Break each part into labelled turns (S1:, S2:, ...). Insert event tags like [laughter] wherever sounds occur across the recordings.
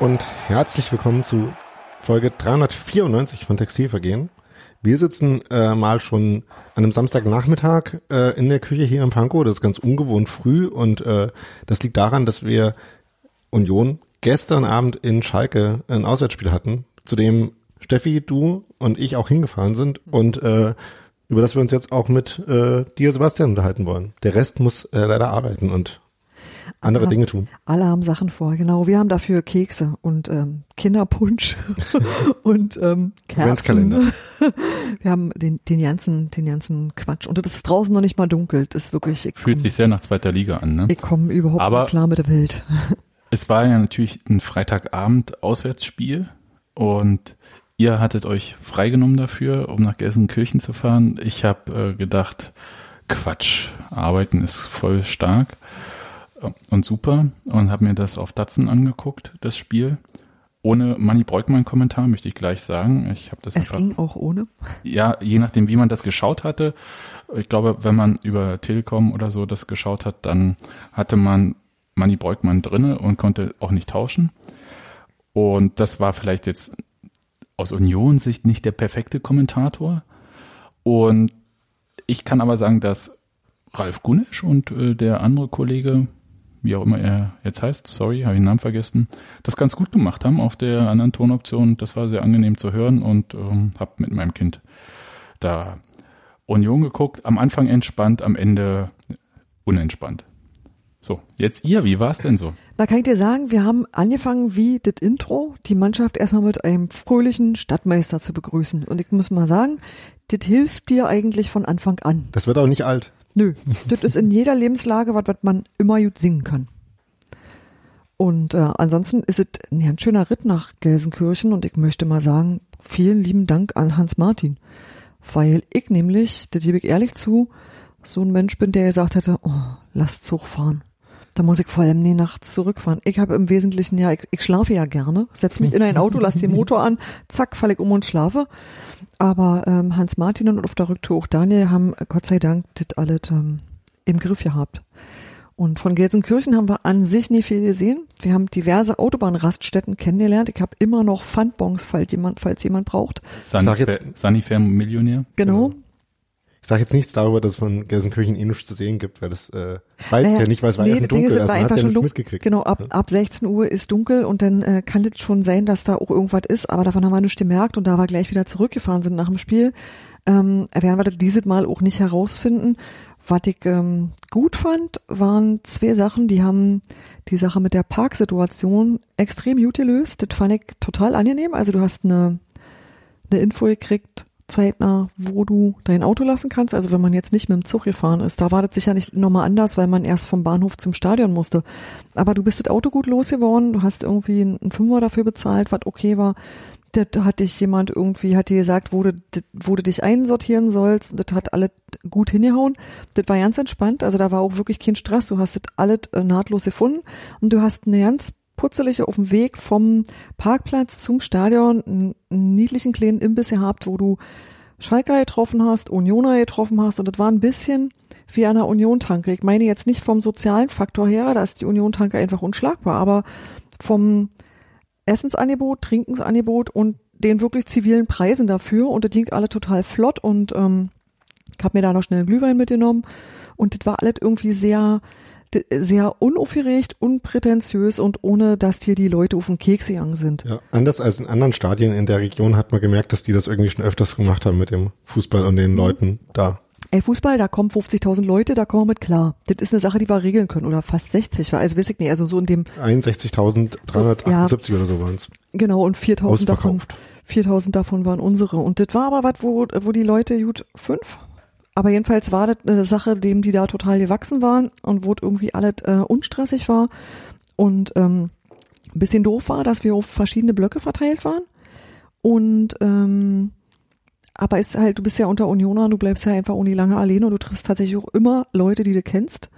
S1: Und herzlich willkommen zu Folge 394 von Textilvergehen. Wir sitzen äh, mal schon an einem Samstagnachmittag äh, in der Küche hier in Pankow. Das ist ganz ungewohnt früh und äh, das liegt daran, dass wir Union gestern Abend in Schalke ein Auswärtsspiel hatten, zu dem Steffi, du und ich auch hingefahren sind und äh, über das wir uns jetzt auch mit äh, dir, Sebastian, unterhalten wollen. Der Rest muss äh, leider arbeiten und andere Dinge tun.
S2: Alle haben Sachen vor, genau. Wir haben dafür Kekse und ähm, Kinderpunsch [laughs] und ähm, Kerzen.
S1: Adventskalender. [laughs]
S2: Wir haben den, den ganzen, den ganzen Quatsch. Und es ist draußen noch nicht mal dunkel. Das ist wirklich, ich
S3: Fühlt
S2: komm-
S3: sich sehr nach zweiter Liga an, ne?
S2: ich komme überhaupt
S3: Aber-
S2: nicht klar mit der Welt. [laughs]
S3: Es war ja natürlich ein Freitagabend Auswärtsspiel und ihr hattet euch freigenommen dafür, um nach Gelsenkirchen zu fahren. Ich habe äh, gedacht, Quatsch, arbeiten ist voll stark und super und habe mir das auf Datsen angeguckt, das Spiel. Ohne Manny Breukmann-Kommentar möchte ich gleich sagen. Ich habe das
S2: Es
S3: einfach
S2: ging auch ohne.
S3: ja, je nachdem, wie man das geschaut hatte. Ich glaube, wenn man über Telekom oder so das geschaut hat, dann hatte man Manny Breukmann drinne und konnte auch nicht tauschen. Und das war vielleicht jetzt aus Union-Sicht nicht der perfekte Kommentator. Und ich kann aber sagen, dass Ralf Gunesch und äh, der andere Kollege, wie auch immer er jetzt heißt, sorry, habe ich den Namen vergessen, das ganz gut gemacht haben auf der anderen Tonoption. Das war sehr angenehm zu hören und ähm, habe mit meinem Kind da Union geguckt. Am Anfang entspannt, am Ende unentspannt. So, jetzt ihr, wie war es denn so?
S2: Da kann ich dir sagen, wir haben angefangen wie das Intro, die Mannschaft erstmal mit einem fröhlichen Stadtmeister zu begrüßen. Und ich muss mal sagen, das hilft dir eigentlich von Anfang an.
S1: Das wird auch nicht alt.
S2: Nö, das ist in jeder Lebenslage was, was man immer gut singen kann. Und äh, ansonsten ist es ein ganz schöner Ritt nach Gelsenkirchen und ich möchte mal sagen, vielen lieben Dank an Hans Martin. Weil ich nämlich, das gebe ich ehrlich zu, so ein Mensch bin, der gesagt hätte, oh, lass Zug fahren. Da muss ich vor allem nie nachts zurückfahren. Ich habe im Wesentlichen ja, ich, ich schlafe ja gerne, setz mich in ein Auto, lass den Motor an, zack, falle ich um und schlafe. Aber ähm, Hans Martin und auf der Rücktour auch Daniel haben Gott sei Dank das alles ähm, im Griff gehabt. Und von Gelsenkirchen haben wir an sich nie viel gesehen. Wir haben diverse Autobahnraststätten kennengelernt. Ich habe immer noch Pfandbons, falls jemand, falls jemand braucht.
S3: Sanifair Millionär?
S2: Genau.
S1: Ich sage jetzt nichts darüber, dass es von Gelsenkirchen eh nichts zu sehen gibt, weil das äh, weiß ich
S2: Naja,
S1: ja nicht, weil es war
S2: nee,
S1: ja schon dunkel,
S2: ist,
S1: also
S2: war einfach
S1: ja
S2: schon dunkel.
S1: mitgekriegt.
S2: Genau, ab,
S1: Ja.
S2: ab 16 Uhr ist dunkel und dann äh, kann das schon sein, dass da auch irgendwas ist, aber davon haben wir nichts gemerkt und da wir gleich wieder zurückgefahren sind nach dem Spiel, ähm, werden wir das dieses Mal auch nicht herausfinden. Was ich ähm, gut fand, waren zwei Sachen, die haben die Sache mit der Parksituation extrem gut gelöst. Das fand ich total angenehm. Also du hast eine, eine Info gekriegt, zeitnah, wo du dein Auto lassen kannst. Also wenn man jetzt nicht mit dem Zug gefahren ist, da war das sicher nicht nochmal anders, weil man erst vom Bahnhof zum Stadion musste. Aber du bist das Auto gut losgeworden, du hast irgendwie einen Fünfer dafür bezahlt, was okay war. Das hat dich jemand irgendwie, hat dir gesagt, wo du, wo du dich einsortieren sollst. Das hat alles gut hingehauen. Das war ganz entspannt. Also da war auch wirklich kein Stress. Du hast das alles äh, nahtlos gefunden. Und du hast eine ganz putzelige auf dem Weg vom Parkplatz zum Stadion einen, niedlichen kleinen Imbiss gehabt, wo du Schalker getroffen hast, Unioner getroffen hast. Und das war ein bisschen wie an Union-Tanke. Ich meine jetzt nicht vom sozialen Faktor her, da ist die Union-Tanke einfach unschlagbar, aber vom Essensangebot, Trinkensangebot und den wirklich zivilen Preisen dafür. Und das ging alle total flott und ähm, ich habe mir da noch schnell Glühwein mitgenommen. Und das war alles irgendwie sehr sehr unaufgeregt, unprätentiös und ohne, dass dir die Leute auf den Keks gegangen sind.
S1: Ja, anders als in anderen Stadien in der Region hat man gemerkt, dass die das irgendwie schon öfters gemacht haben mit dem Fußball und
S2: Mhm.
S1: den Leuten da.
S2: Ey, Fußball, da kommen 50.000 Leute, da kommen wir mit klar. Das ist eine Sache, die wir regeln können oder fast 60, weil also weiß ich nicht, also so in dem
S1: 61.378 oder so waren es.
S2: Genau, und 4000 davon,
S1: Ausverkauft.
S2: 4000 davon waren unsere. Und das war aber was, wo, wo die Leute, gut, fünf? Aber jedenfalls war das eine Sache, dem die da total gewachsen waren und wo irgendwie alles äh, unstressig war und ähm, ein bisschen doof war, dass wir auf verschiedene Blöcke verteilt waren. Und ähm, aber ist halt, du bist ja unter Unioner, du bleibst ja einfach ohne lange alleine und du triffst tatsächlich auch immer Leute, die du kennst.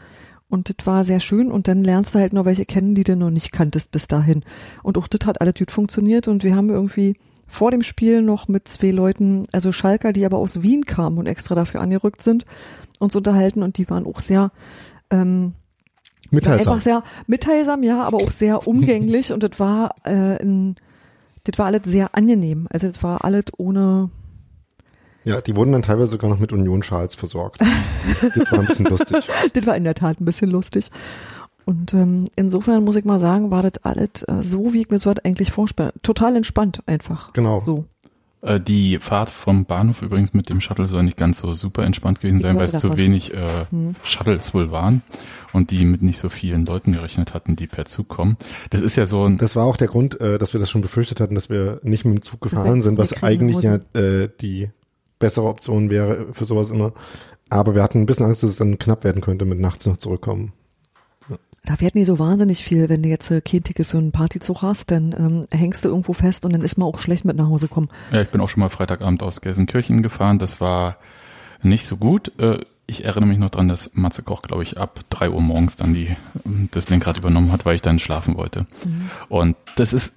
S2: Und das war sehr schön und dann lernst du halt noch welche kennen, die du noch nicht kanntest bis dahin. Und auch das hat alles gut funktioniert und wir haben irgendwie vor dem Spiel noch mit zwei Leuten, also Schalker, die aber aus Wien kamen und extra dafür angerückt sind, uns unterhalten und die waren auch sehr ähm,
S1: Mitteilsam.
S2: Einfach sehr mitteilsam, ja, aber auch sehr [laughs] umgänglich und das war äh, ein, das war alles sehr angenehm. Also das war alles ohne
S1: Ja, die wurden dann teilweise sogar noch mit Union-Schals versorgt. das war ein bisschen lustig. [laughs]
S2: das war in der Tat ein bisschen lustig. Und ähm, insofern muss ich mal sagen, war das alles äh, so, wie ich mir so halt eigentlich vorstelle. Total entspannt einfach.
S1: Genau.
S2: So.
S3: Äh, die Fahrt vom Bahnhof übrigens mit dem Shuttle soll nicht ganz so super entspannt gewesen
S2: Ich
S3: sein, weil es zu wenig äh,
S2: Hm.
S3: Shuttles wohl waren und die mit nicht so vielen Leuten gerechnet hatten, die per Zug kommen. Das ist ja so ein,
S1: Das war auch der Grund, äh, dass wir das schon befürchtet hatten, dass wir nicht mit dem Zug gefahren sind, was eigentlich ja äh, die bessere Option wäre für sowas immer. Aber wir hatten ein bisschen Angst, dass es dann knapp werden könnte mit nachts noch zurückkommen.
S2: Da wird nie so wahnsinnig viel, wenn du jetzt äh, kein Ticket für einen Partyzug hast, dann ähm, hängst du irgendwo fest und dann ist man auch schlecht mit nach Hause kommen.
S3: ja, ich bin auch schon mal Freitagabend aus Gelsenkirchen gefahren. Das war nicht so gut. Äh, ich erinnere mich noch dran, dass Matze Koch, glaube ich, ab drei Uhr morgens dann die, das Lenkrad übernommen hat, weil ich dann schlafen wollte. Und das ist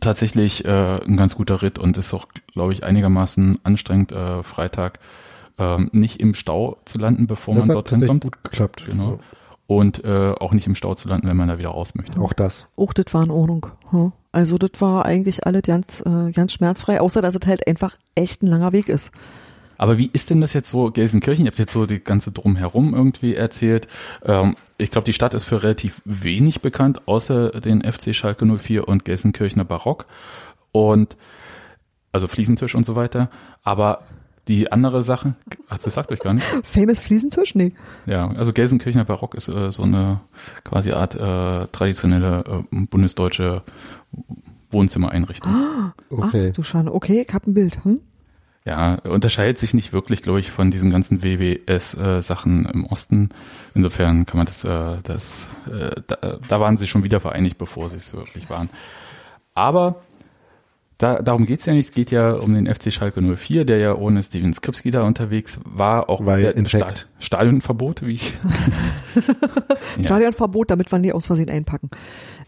S3: tatsächlich äh, ein ganz guter Ritt und ist auch, glaube ich, einigermaßen anstrengend, äh, Freitag ähm, nicht im Stau zu landen, bevor
S1: Das
S3: man
S1: hat
S3: dorthin
S1: tatsächlich
S3: kommt.
S1: gut geklappt.
S3: Genau. Und äh, auch nicht im Stau zu landen, wenn man da wieder raus möchte.
S1: Auch das.
S2: Auch das war in Ordnung. Also das war eigentlich alles ganz, äh, ganz schmerzfrei, außer dass es halt einfach echt ein langer Weg ist.
S3: Aber wie ist denn das jetzt so, Gelsenkirchen? Ihr habt jetzt so die ganze Drumherum irgendwie erzählt. Ähm, ich glaube, die Stadt ist für relativ wenig bekannt, außer den FC Schalke 04 und Gelsenkirchener Barock. Und also Fliesentisch und so weiter. Aber die andere Sache, ach, das sagt euch gar nicht. [laughs]
S2: Famous Fliesentisch? Nee.
S3: Ja, also Gelsenkirchener Barock ist äh, so eine quasi Art äh, traditionelle äh, bundesdeutsche Wohnzimmereinrichtung. [gasps]
S1: Okay.
S2: Ach du Schande. Okay, ich hab ein Bild. Hm?
S3: Ja, unterscheidet sich nicht wirklich, glaube ich, von diesen ganzen WWS-Sachen im Osten. Insofern kann man das, äh, das äh, da, da waren sie schon wieder vereinigt, bevor sie es wirklich waren. Aber da, darum geht's ja nicht. Es geht ja um den FC Schalke 04, der ja ohne Steven Skripski da unterwegs war, auch
S1: Weil
S3: der
S1: infekt.
S3: Sta Stadionverbot, wie ich. [laughs] Ja.
S2: Stadionverbot, damit wir nie aus Versehen einpacken.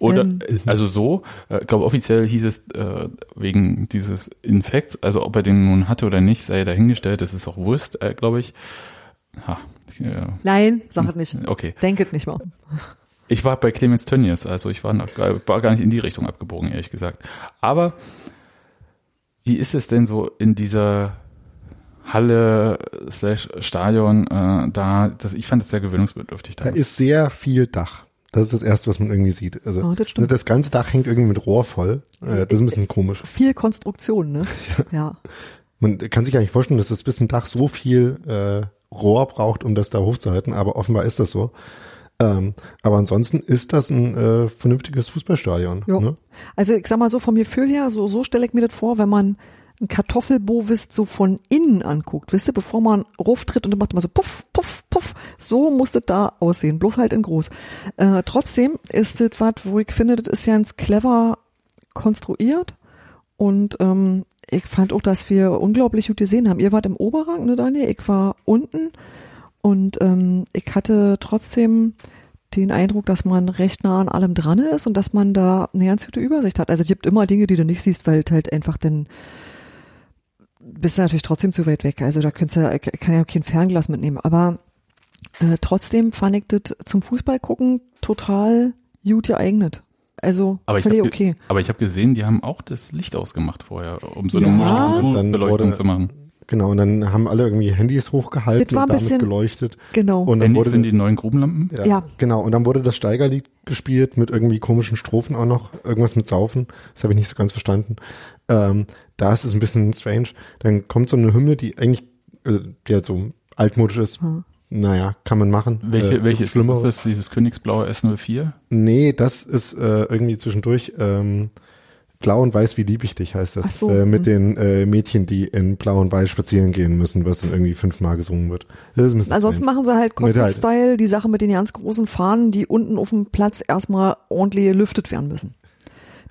S3: Oder
S2: Ähm,
S3: äh, also so, äh, ich glaube offiziell hieß es äh, wegen dieses Infekts, also ob er den nun hatte oder nicht, sei dahingestellt, das ist auch Wurst, äh, glaube ich. Ha, äh,
S2: Nein, sag es nicht.
S3: okay.
S2: Denket nicht mal.
S3: Ich war bei Clemens Tönnies, also ich war, noch, gar- war gar nicht in die Richtung abgebogen, ehrlich gesagt. Aber wie ist es denn so in dieser Halle slash Stadion äh, da? Das, ich fand es sehr gewöhnungsbedürftig
S1: Da
S3: da.
S1: ist sehr viel Dach. Das ist das Erste, was man irgendwie sieht. Also
S2: Ah, das
S1: das ganze Dach hängt irgendwie mit Rohr voll. Äh, das ist ein bisschen komisch.
S2: Viel Konstruktion, ne? [laughs] Ja.
S1: Man kann sich gar nicht vorstellen, dass das bisschen Dach so viel äh, Rohr braucht, um das da hochzuhalten, aber offenbar ist das so. Ähm, aber ansonsten ist das ein äh, vernünftiges Fußballstadion. Ne?
S2: Also ich sag mal so vom Gefühl her, so, so stelle ich mir das vor, wenn man ein Kartoffelbovis so von innen anguckt, wisst ihr, bevor man rauftritt und dann macht man so puff, puff, puff, so muss das da aussehen, bloß halt in groß. Äh, trotzdem ist das was, wo ich finde, das ist ganz clever konstruiert und ähm, ich fand auch, dass wir unglaublich gut gesehen haben. Ihr wart im Oberrang, ne Daniel? Ich war unten und ähm, ich hatte trotzdem den Eindruck, dass man recht nah an allem dran ist und dass man da eine ganz gute Übersicht hat. Also es gibt immer Dinge, die du nicht siehst, weil halt einfach dann bist du natürlich trotzdem zu weit weg. Also da kannst du, ich kann ja kein Fernglas mitnehmen. Aber äh, trotzdem fand ich das zum Fußball gucken total gut geeignet. Also
S3: Aber ich
S2: völlig
S3: habe
S2: okay.
S3: aber ich habe gesehen, die haben auch das Licht ausgemacht vorher, um so eine
S2: Ja.
S3: Beleuchtung
S1: wurde-
S3: zu machen.
S1: Genau, und dann haben alle irgendwie Handys hochgehalten
S2: Das war
S1: und damit
S2: bisschen-
S1: geleuchtet.
S2: Genau.
S1: Und dann
S3: Handys
S1: wurde
S3: sind die neuen Grubenlampen.
S1: ja,
S2: Ja.
S1: genau. Und dann wurde das Steigerlied gespielt mit irgendwie komischen Strophen auch noch, irgendwas mit Saufen. Das habe ich nicht so ganz verstanden. Ähm, da ist es ein bisschen strange. Dann kommt so eine Hymne, die eigentlich, also die halt so altmodisch ist.
S2: Hm.
S1: Naja, kann man machen.
S3: Welche,
S1: Äh,
S3: welche das? Ist das dieses Königsblaue S04?
S1: Nee, das ist äh, irgendwie zwischendurch ähm, Blau und Weiß, wie lieb ich dich heißt das.
S2: So,
S1: äh, mit
S2: hm.
S1: den äh, Mädchen, die in Blau und Weiß spazieren gehen müssen, was dann irgendwie fünfmal gesungen wird.
S2: Ansonsten
S1: strange.
S2: machen sie halt
S1: halt-
S2: Cottbus-Style, die Sache mit den ganz großen Fahnen, die unten auf dem Platz erstmal ordentlich gelüftet werden müssen.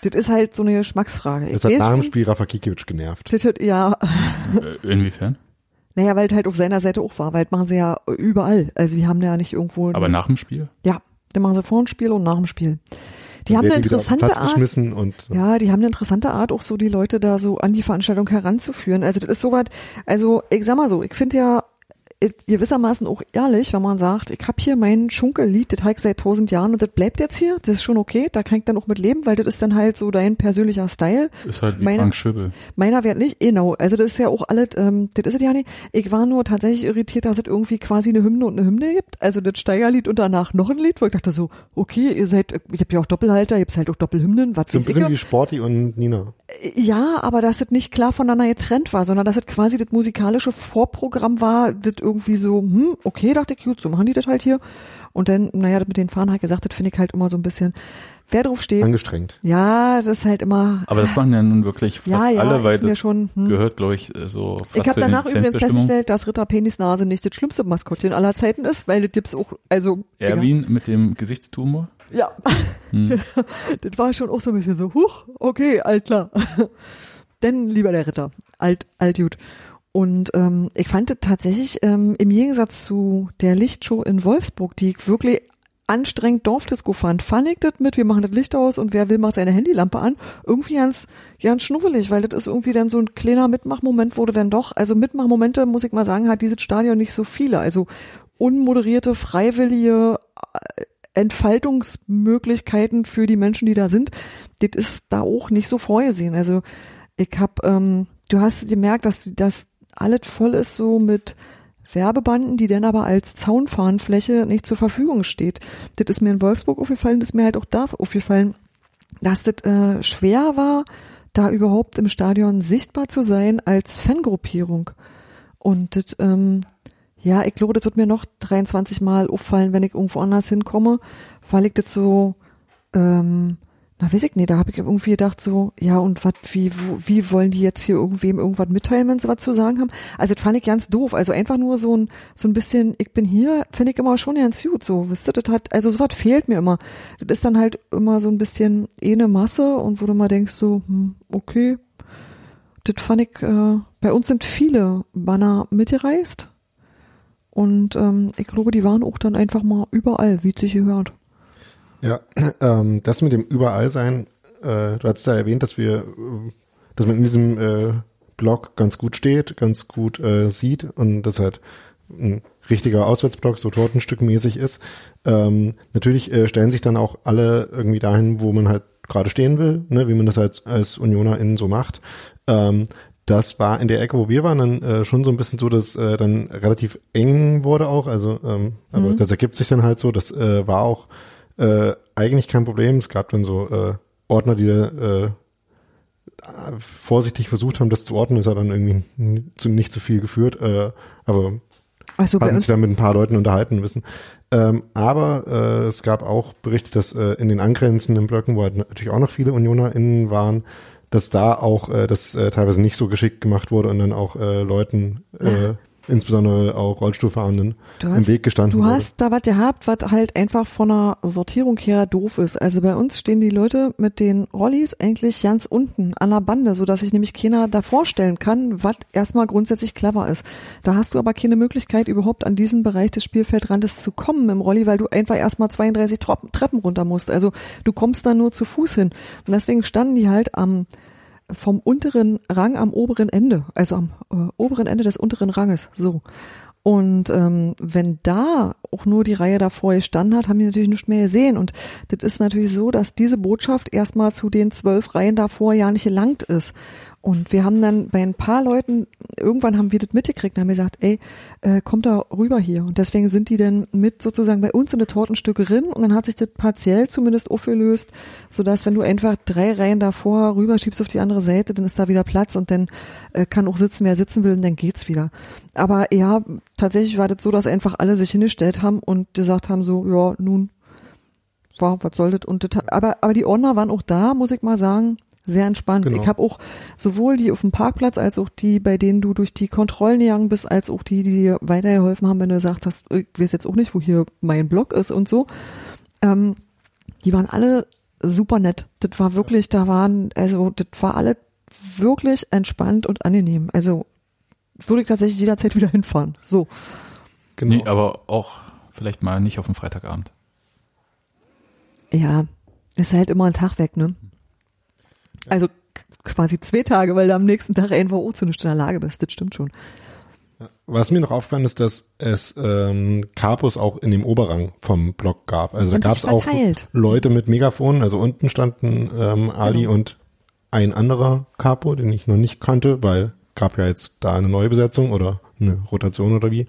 S2: Das ist halt so eine Geschmacksfrage.
S1: Das
S2: Ich
S1: hat nach dem Spiel Rafa Kikiewicz genervt.
S2: das hat, ja,
S3: Äh, inwiefern?
S2: naja, weil es halt auf seiner Seite auch war, weil das machen sie ja überall. Also die haben ja nicht irgendwo,
S3: Aber nach dem Spiel?
S2: ja, dann machen sie vor dem Spiel und nach dem Spiel. Die haben eine interessante Art,
S1: und
S2: Ja, die haben eine interessante Art, auch so die Leute da so an die Veranstaltung heranzuführen. Also das ist sowas, also ich sag mal so, ich finde ja, gewissermaßen auch ehrlich, wenn man sagt, ich hab hier mein Schunkellied, das habe ich seit tausend Jahren und das bleibt jetzt hier, das ist schon okay, da kann ich dann auch mit leben, weil das ist dann halt so dein persönlicher Style.
S3: Ist halt wie
S2: Meiner-
S3: Frank Schöbel.
S2: Meiner wird nicht, genau, also das ist ja auch alles, ähm, das ist es ja nicht. Ich war nur tatsächlich irritiert, dass es irgendwie quasi eine Hymne und eine Hymne gibt, also das Steigerlied und danach noch ein Lied, wo ich dachte so, okay, ihr seid, ich hab ja auch Doppelhalter, ihr habt halt auch Doppelhymnen, was
S1: So ein bisschen wie Sporty und Nina.
S2: Ja, aber dass es nicht klar voneinander getrennt war, sondern dass es quasi das musikalische Vorprogramm war, das irgendwie so, hm, okay, dachte ich, gut, so machen die das halt hier. Und dann, naja, das mit den Fahnen halt gesagt, das finde ich halt immer so ein bisschen, wer drauf steht,
S1: Angestrengt.
S2: ja, das ist halt immer,
S3: Aber das machen ja nun wirklich fast
S2: ja, ja,
S3: alle, weil
S2: ist mir
S3: das
S2: schon, hm.
S3: gehört, glaube ich, so fast
S2: Ich habe danach übrigens festgestellt, dass Ritter Penis Nase nicht das schlimmste Maskottchen aller Zeiten ist, weil das gibt's auch, also,
S3: Erwin mit dem Gesichtstumor.
S2: Ja. [laughs] das war schon auch so ein bisschen so, huch, okay, alt klar. [laughs] Denn lieber der Ritter, alt, alt gut. Und ähm, ich fand tatsächlich ähm, im Gegensatz zu der Lichtshow in Wolfsburg, die ich wirklich anstrengend Dorfdisco fand, fand ich das mit, wir machen das Licht aus und wer will, macht seine Handylampe an, irgendwie ganz, ganz schnuffelig, weil das ist irgendwie dann so ein kleiner Mitmachmoment, wurde dann doch, also Mitmachmomente, muss ich mal sagen, hat dieses Stadion nicht so viele, also unmoderierte, freiwillige äh, Entfaltungsmöglichkeiten für die Menschen, die da sind, das ist da auch nicht so vorgesehen. Also ich hab, ähm, du hast gemerkt, dass das alles voll ist so mit Werbebanden, die dann aber als Zaunfahnenfläche nicht zur Verfügung steht. Das ist mir in Wolfsburg aufgefallen, das ist mir halt auch da aufgefallen, dass das äh, schwer war, da überhaupt im Stadion sichtbar zu sein als Fangruppierung. Und das, ähm, ja, ich glaube, das wird mir noch 23 Mal auffallen, wenn ich irgendwo anders hinkomme, weil ich das so, ähm, na weiß ich nicht, da habe ich irgendwie gedacht so, ja und was, wie, wo, wie wollen die jetzt hier irgendwem irgendwas mitteilen, wenn sie was zu sagen haben? Also das fand ich ganz doof, also einfach nur so ein, so ein bisschen, ich bin hier, finde ich immer schon ganz gut, so, wisst ihr, das hat, also sowas fehlt mir immer. Das ist dann halt immer so ein bisschen eh eine Masse und wo du mal denkst so, hm, okay, das fand ich, äh, bei uns sind viele Banner mitgereist und ähm, ich glaube, die waren auch dann einfach mal überall, wie es sich gehört.
S1: Ja, [clears throat] ähm, das mit dem Überallsein, äh, du hast ja erwähnt, dass wir, äh, dass man in diesem äh, Blog ganz gut steht, ganz gut äh, sieht und das halt ein richtiger Auswärtsblock, so tortenstückmäßig ist. Ähm, natürlich äh, stellen sich dann auch alle irgendwie dahin, wo man halt gerade stehen will, ne, wie man das als, als UnionerInnen so macht. Ähm, das war in der Ecke, wo wir waren, dann äh, schon so ein bisschen so, dass äh, dann relativ eng wurde auch. Also, ähm, aber
S2: Mhm.
S1: das ergibt sich dann halt so. Das äh, war auch äh, eigentlich kein Problem. Es gab dann so äh, Ordner, die äh, vorsichtig versucht haben, das zu ordnen. Das hat dann irgendwie zu, nicht zu viel geführt. Äh, aber
S2: Also bei
S1: hatten sich da mit ein paar Leuten unterhalten wissen. Ähm, aber äh, es gab auch Berichte, dass äh, in den angrenzenden Blöcken, wo halt natürlich auch noch viele UnionerInnen waren, dass da auch äh, das äh, teilweise nicht so geschickt gemacht wurde und dann auch äh, Leuten, äh, insbesondere auch Rollstuhlfahrenden,
S2: Du
S1: im
S2: hast-
S1: Weg gestanden
S2: Du
S1: wurde.
S2: hast da was gehabt, was halt einfach von der Sortierung her doof ist. Also bei uns stehen die Leute mit den Rollis eigentlich ganz unten an der Bande, so dass sich nämlich keiner da vorstellen kann, was erstmal grundsätzlich clever ist. Da hast du aber keine Möglichkeit, überhaupt an diesen Bereich des Spielfeldrandes zu kommen im Rolli, weil du einfach erstmal 32 Trop- Treppen runter musst. Also du kommst da nur zu Fuß hin. Und deswegen standen die halt am vom unteren Rang am oberen Ende, also am äh, oberen Ende des unteren Ranges, so. Und ähm, wenn da auch nur die Reihe davor gestanden hat, haben die natürlich nicht mehr gesehen. Und das ist natürlich so, dass diese Botschaft erstmal zu den zwölf Reihen davor ja nicht gelangt ist. Und wir haben dann bei ein paar Leuten, irgendwann haben wir das mitgekriegt und haben gesagt, ey, äh, kommt da rüber hier. Und deswegen sind die dann mit sozusagen bei uns in der Tortenstücke drin und dann hat sich das partiell zumindest aufgelöst, sodass wenn du einfach drei Reihen davor rüberschiebst auf die andere Seite, dann ist da wieder Platz und dann äh, kann auch sitzen, wer sitzen will und dann geht's wieder. Aber ja, tatsächlich war das so, dass einfach alle sich hingestellt haben und gesagt haben so, ja, nun, wow, was soll das? Und das, aber, aber die Ordner waren auch da, muss ich mal sagen, sehr entspannt.
S1: Genau.
S2: Ich habe auch sowohl die auf dem Parkplatz als auch die, bei denen du durch die Kontrollen gegangen bist, als auch die, die dir weitergeholfen haben, wenn du gesagt hast, ich weiß jetzt auch nicht, wo hier mein Block ist und so. Ähm, die waren alle super nett. Das war wirklich, da waren, also das war alle wirklich entspannt und angenehm. Also würde ich tatsächlich jederzeit wieder hinfahren. So.
S1: Genau.
S3: Nee, aber auch vielleicht mal nicht auf dem Freitagabend.
S2: Ja, ist halt immer ein Tag weg, ne? Also quasi zwei Tage, weil du am nächsten Tag auch zu nicht in der Lage bist. Das stimmt schon.
S1: was mir noch aufgefallen ist, dass es ähm, Capos auch in dem Oberrang vom Block gab. Also da
S2: Und
S1: gab
S2: sich
S1: es auch. Leute mit Megafonen. Also unten standen ähm, Ali
S2: Genau.
S1: und ein anderer Capo, den ich noch nicht kannte, weil gab ja jetzt da eine neue Besetzung oder eine Rotation oder wie.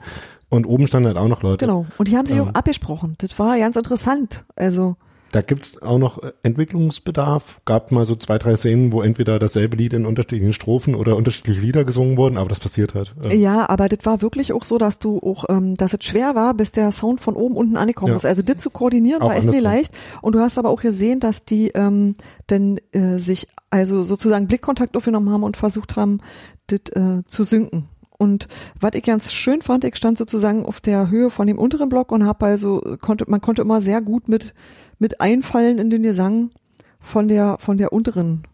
S1: Und oben standen halt auch noch Leute.
S2: Genau. Und die haben sich
S1: Ähm.
S2: auch abgesprochen. Das war ganz interessant. Also,
S1: Da gibt's auch noch äh, Entwicklungsbedarf. Gab mal so zwei, drei Szenen, wo entweder dasselbe Lied in unterschiedlichen Strophen oder unterschiedliche Lieder gesungen wurden, aber das passiert halt. Ähm,
S2: ja, aber das war wirklich auch so, dass du auch, ähm, dass es schwer war, bis der Sound von oben unten angekommen
S1: Ja.
S2: ist. Also das zu koordinieren
S1: Auch
S2: war echt nicht leicht. Und du hast aber auch gesehen, dass die ähm, dann äh, sich also sozusagen Blickkontakt aufgenommen haben und versucht haben, das äh, zu synken. Und was ich ganz schön fand, ich stand sozusagen auf der Höhe von dem unteren Block und habe also konnte man konnte immer sehr gut mit mit einfallen in den Gesang von der von der unteren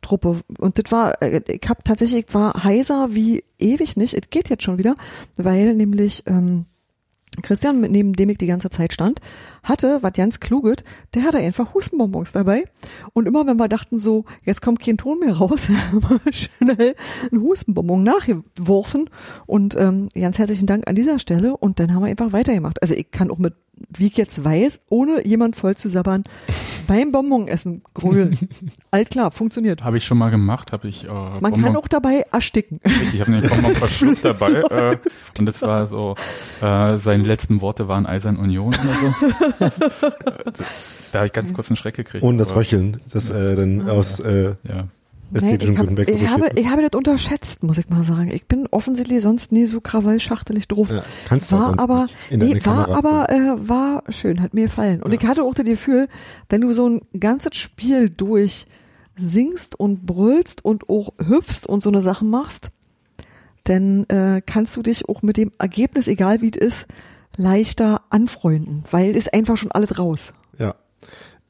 S2: Truppe. Und das war, äh, ich habe tatsächlich, ich war heiser wie ewig nicht. Es geht jetzt schon wieder, weil nämlich ähm, Christian, mit- neben dem ich die ganze Zeit stand, hatte, was ganz kluget, der hatte einfach Hustenbonbons dabei. Und immer wenn wir dachten so, jetzt kommt kein Ton mehr raus, [laughs] haben wir schnell einen Hustenbonbon nachgeworfen. Und ähm, ganz herzlichen Dank an dieser Stelle. Und dann haben wir einfach weitergemacht. Also ich kann auch mit, wie ich jetzt weiß, ohne jemand voll zu sabbern, beim Bonbonessen grölen. [laughs] Alt klar, funktioniert.
S3: Habe ich schon mal gemacht, habe ich äh,
S2: Man kann auch dabei ersticken.
S3: Ich habe den Bonbon [laughs] verschluckt dabei äh, und das war so, äh, seine letzten Worte waren Eisern Union oder so. Da habe ich ganz kurz einen Schreck gekriegt.
S1: Und das Röcheln, das äh, dann aus äh,
S3: Ja.
S1: ästhetischen
S2: Nein,
S1: Gründen
S2: ich, hab, ich, habe, ich habe das unterschätzt, muss ich mal sagen. Ich bin offensichtlich sonst nie so krawallschachtelig drauf.
S1: Ja, kannst du
S2: war
S1: sonst
S2: aber,
S1: nicht in
S2: nee, war
S1: Kamera
S2: aber, äh, war schön, hat mir gefallen. Und ich hatte auch das Gefühl, wenn du so ein ganzes Spiel durch singst und brüllst und auch hüpfst und so eine Sachen machst, dann äh, kannst du dich auch mit dem Ergebnis, egal wie es ist, leichter anfreunden, weil ist einfach schon alles raus.
S1: Ja.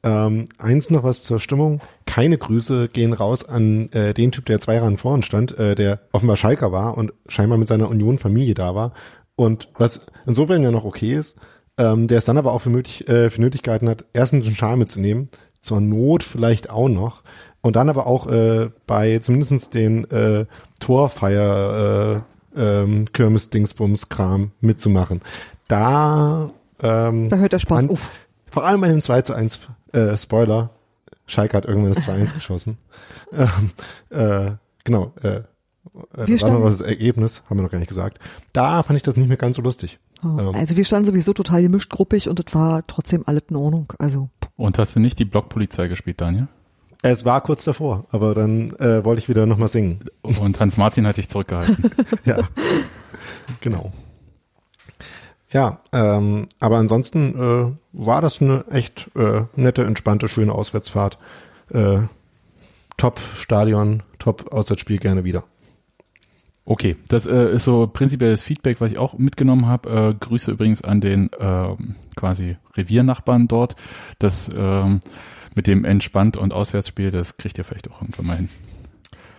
S1: Ähm, eins noch was zur Stimmung. Keine Grüße gehen raus an äh, den Typ, der zwei Reihen vorn stand, äh, der offenbar Schalker war und scheinbar mit seiner Union-Familie da war. Und was insofern ja noch okay ist, ähm, der es dann aber auch für, möglich, äh, für nötig gehalten hat, erstens einen Schal mitzunehmen, zur Not vielleicht auch noch, und dann aber auch äh, bei zumindestens den äh, Torfeier äh, ähm, Kirmes-Dingsbums-Kram mitzumachen. Da ähm,
S2: Da hört der Spaß
S1: an-
S2: auf.
S1: vor allem bei dem 2 zu 1 äh, Spoiler. Schalke hat irgendwann das 2-1 geschossen. [laughs] Ähm, äh, genau. Äh, äh,
S2: Wir
S1: das war noch
S2: standen-
S1: das Ergebnis, haben wir noch gar nicht gesagt. Da fand ich das nicht mehr ganz so lustig. Ähm,
S2: Also wir standen sowieso total gemischt gruppig und es war trotzdem alles in Ordnung. Also
S3: Und hast du nicht die Blockpolizei gespielt, Daniel?
S1: es war kurz davor, aber dann äh, wollte ich wieder nochmal singen.
S3: Und Hans Martin hat dich zurückgehalten. [laughs]
S1: ja, genau. Ja, ähm, aber ansonsten äh, war das eine echt äh, nette, entspannte, schöne Auswärtsfahrt. Äh, top Stadion, top Auswärtsspiel gerne wieder.
S3: Okay, das äh, ist so prinzipielles Feedback, was ich auch mitgenommen habe. Äh, Grüße übrigens an den ähm, quasi Reviernachbarn dort. Das ähm, mit dem Entspannt- und Auswärtsspiel, das kriegt ihr vielleicht auch irgendwann mal hin.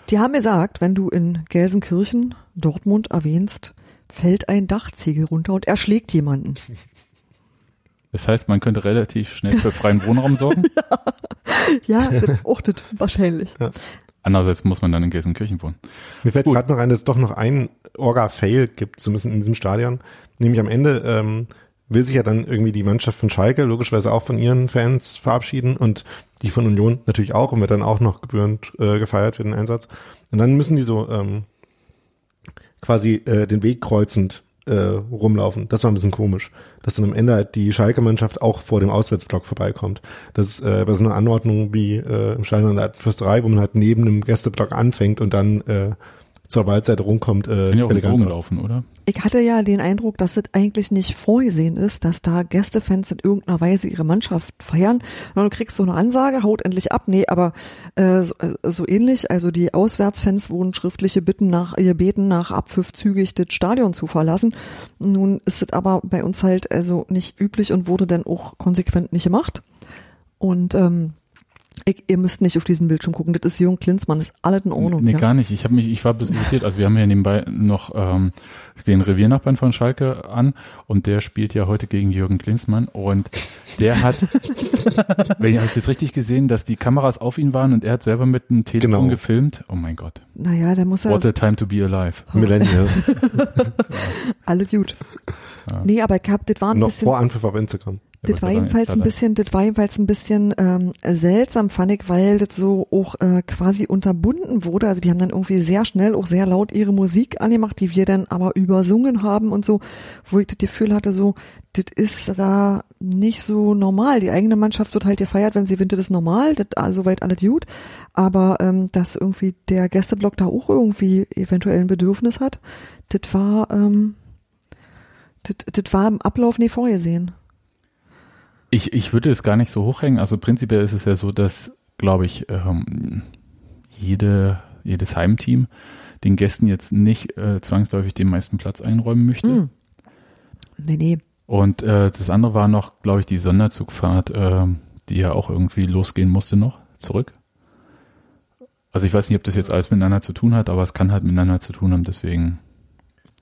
S2: Die haben gesagt, wenn du in Gelsenkirchen Dortmund erwähnst, fällt ein Dachziegel runter und erschlägt jemanden.
S3: Das heißt, man könnte relativ schnell für freien Wohnraum sorgen. [laughs]
S2: Ja, das, auch das wahrscheinlich.
S3: Andererseits muss man dann in Gelsenkirchen wohnen.
S1: Mir fällt gerade noch ein, dass es doch noch einen Orga-Fail gibt, zumindest in diesem Stadion. Nämlich am Ende ähm, will sich ja dann irgendwie die Mannschaft von Schalke logischerweise auch von ihren Fans verabschieden und die von Union natürlich auch und wird dann auch noch gebührend äh, gefeiert für den Einsatz. Und dann müssen die so ähm, quasi äh, den Weg kreuzend äh, rumlaufen. Das war ein bisschen komisch, dass dann am Ende halt die Schalke-Mannschaft auch vor dem Auswärtsblock vorbeikommt. Das ist äh, bei so einer Anordnung wie äh, im Stadion der Fürsterei, wo man halt neben dem Gästeblock anfängt und dann äh, zur Waldseite rumkommt, äh,
S3: Können ja auch Drogen laufen, oder?
S2: Ich hatte ja den Eindruck, dass es eigentlich nicht vorgesehen ist, dass da Gästefans in irgendeiner Weise ihre Mannschaft feiern. Und du kriegst so eine Ansage, haut endlich ab. Nee, aber äh, so, äh, so ähnlich. Also die Auswärtsfans wurden schriftliche Bitten nach ihr beten, nach Abpfiff zügig das Stadion zu verlassen. Nun ist es aber bei uns halt also nicht üblich und wurde dann auch konsequent nicht gemacht. Und ähm, ich, ihr müsst nicht auf diesen Bildschirm gucken. Das ist Jürgen Klinsmann, ist alles in Ordnung.
S3: Nee,
S2: ja.
S3: gar nicht. Ich habe mich, ich war ein bisschen irritiert. Also wir haben ja nebenbei noch ähm, den Reviernachbarn von Schalke an und der spielt ja heute gegen Jürgen Klinsmann und der hat [laughs] Wenn ihr habt jetzt richtig gesehen, dass die Kameras auf ihn waren und er hat selber mit einem Telefon
S1: Genau.
S3: gefilmt. Oh mein Gott.
S2: Naja, da muss er
S3: What a time to be alive. [laughs]
S1: Millennial.
S2: alle gut. Nee, aber ich hab, das war ein
S1: Noch
S2: bisschen,
S1: vor Anpfiff auf Instagram.
S2: Das war jedenfalls ein bisschen, das war jedenfalls ein bisschen ähm, seltsam, fand ich, weil das so auch äh, quasi unterbunden wurde. Also die haben dann irgendwie sehr schnell, auch sehr laut ihre Musik angemacht, die wir dann aber übersungen haben und so, wo ich das Gefühl hatte, so, das ist da nicht so normal. Die eigene Mannschaft wird halt gefeiert, wenn sie gewinnt, das ist normal, das also weit alles gut. Aber ähm, dass irgendwie der Gästeblock da auch irgendwie eventuell ein Bedürfnis hat, das war, ähm, das, das war im Ablauf nie vorgesehen.
S3: Ich, ich würde es gar nicht so hochhängen. Also prinzipiell ist es ja so, dass, glaube ich, ähm, jede, jedes Heimteam den Gästen jetzt nicht äh, zwangsläufig den meisten Platz einräumen möchte.
S2: Hm. Nee, nee.
S3: Und äh, das andere war noch, glaube ich, die Sonderzugfahrt, äh, die ja auch irgendwie losgehen musste noch zurück. Also ich weiß nicht, ob das jetzt alles miteinander zu tun hat, aber es kann halt miteinander zu tun haben, deswegen.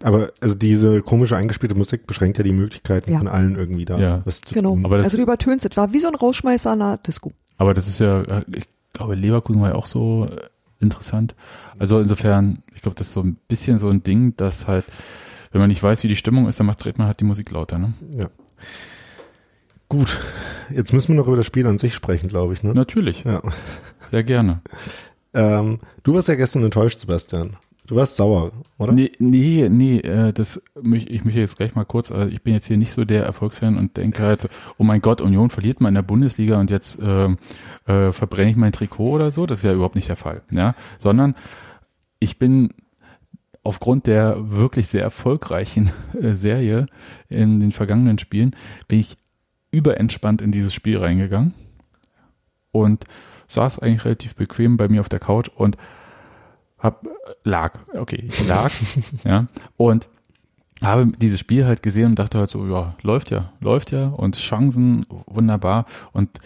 S1: Aber also diese komische eingespielte Musik beschränkt ja die Möglichkeiten
S2: Ja.
S1: von allen irgendwie da
S3: Ja.
S1: was zu
S2: Genau.
S1: tun.
S3: Aber das-
S2: also du übertönst, es war wie so ein Rausschmeißer an einer Disco.
S3: Aber das ist ja, äh, ich glaube, Leverkusen war ja auch so äh, interessant. Also insofern, ich glaube, das ist so ein bisschen so ein Ding, dass halt, wenn man nicht weiß, wie die Stimmung ist, dann macht, dreht man halt die Musik lauter, ne?
S1: Ja. Gut, jetzt müssen wir noch über das Spiel an sich sprechen, glaube ich. Ne?
S3: Natürlich,
S1: Ja.
S3: sehr gerne. [laughs]
S1: Ähm, du warst ja gestern enttäuscht, Sebastian. Du warst sauer, oder?
S3: Nee, nee, nee, äh, das möch- ich möchte jetzt gleich mal kurz, äh, ich bin jetzt hier nicht so der Erfolgsfan und denke halt, oh mein Gott, Union verliert mal in der Bundesliga und jetzt ähm, äh, verbrenne ich mein Trikot oder so. Das ist ja überhaupt nicht der Fall, ja, sondern ich bin aufgrund der wirklich sehr erfolgreichen äh, Serie in den vergangenen Spielen bin ich überentspannt in dieses Spiel reingegangen und saß eigentlich relativ bequem bei mir auf der Couch und hab lag, okay, ich lag, [laughs] ja, und habe dieses Spiel halt gesehen und dachte halt so, ja, läuft ja, läuft ja und Chancen wunderbar und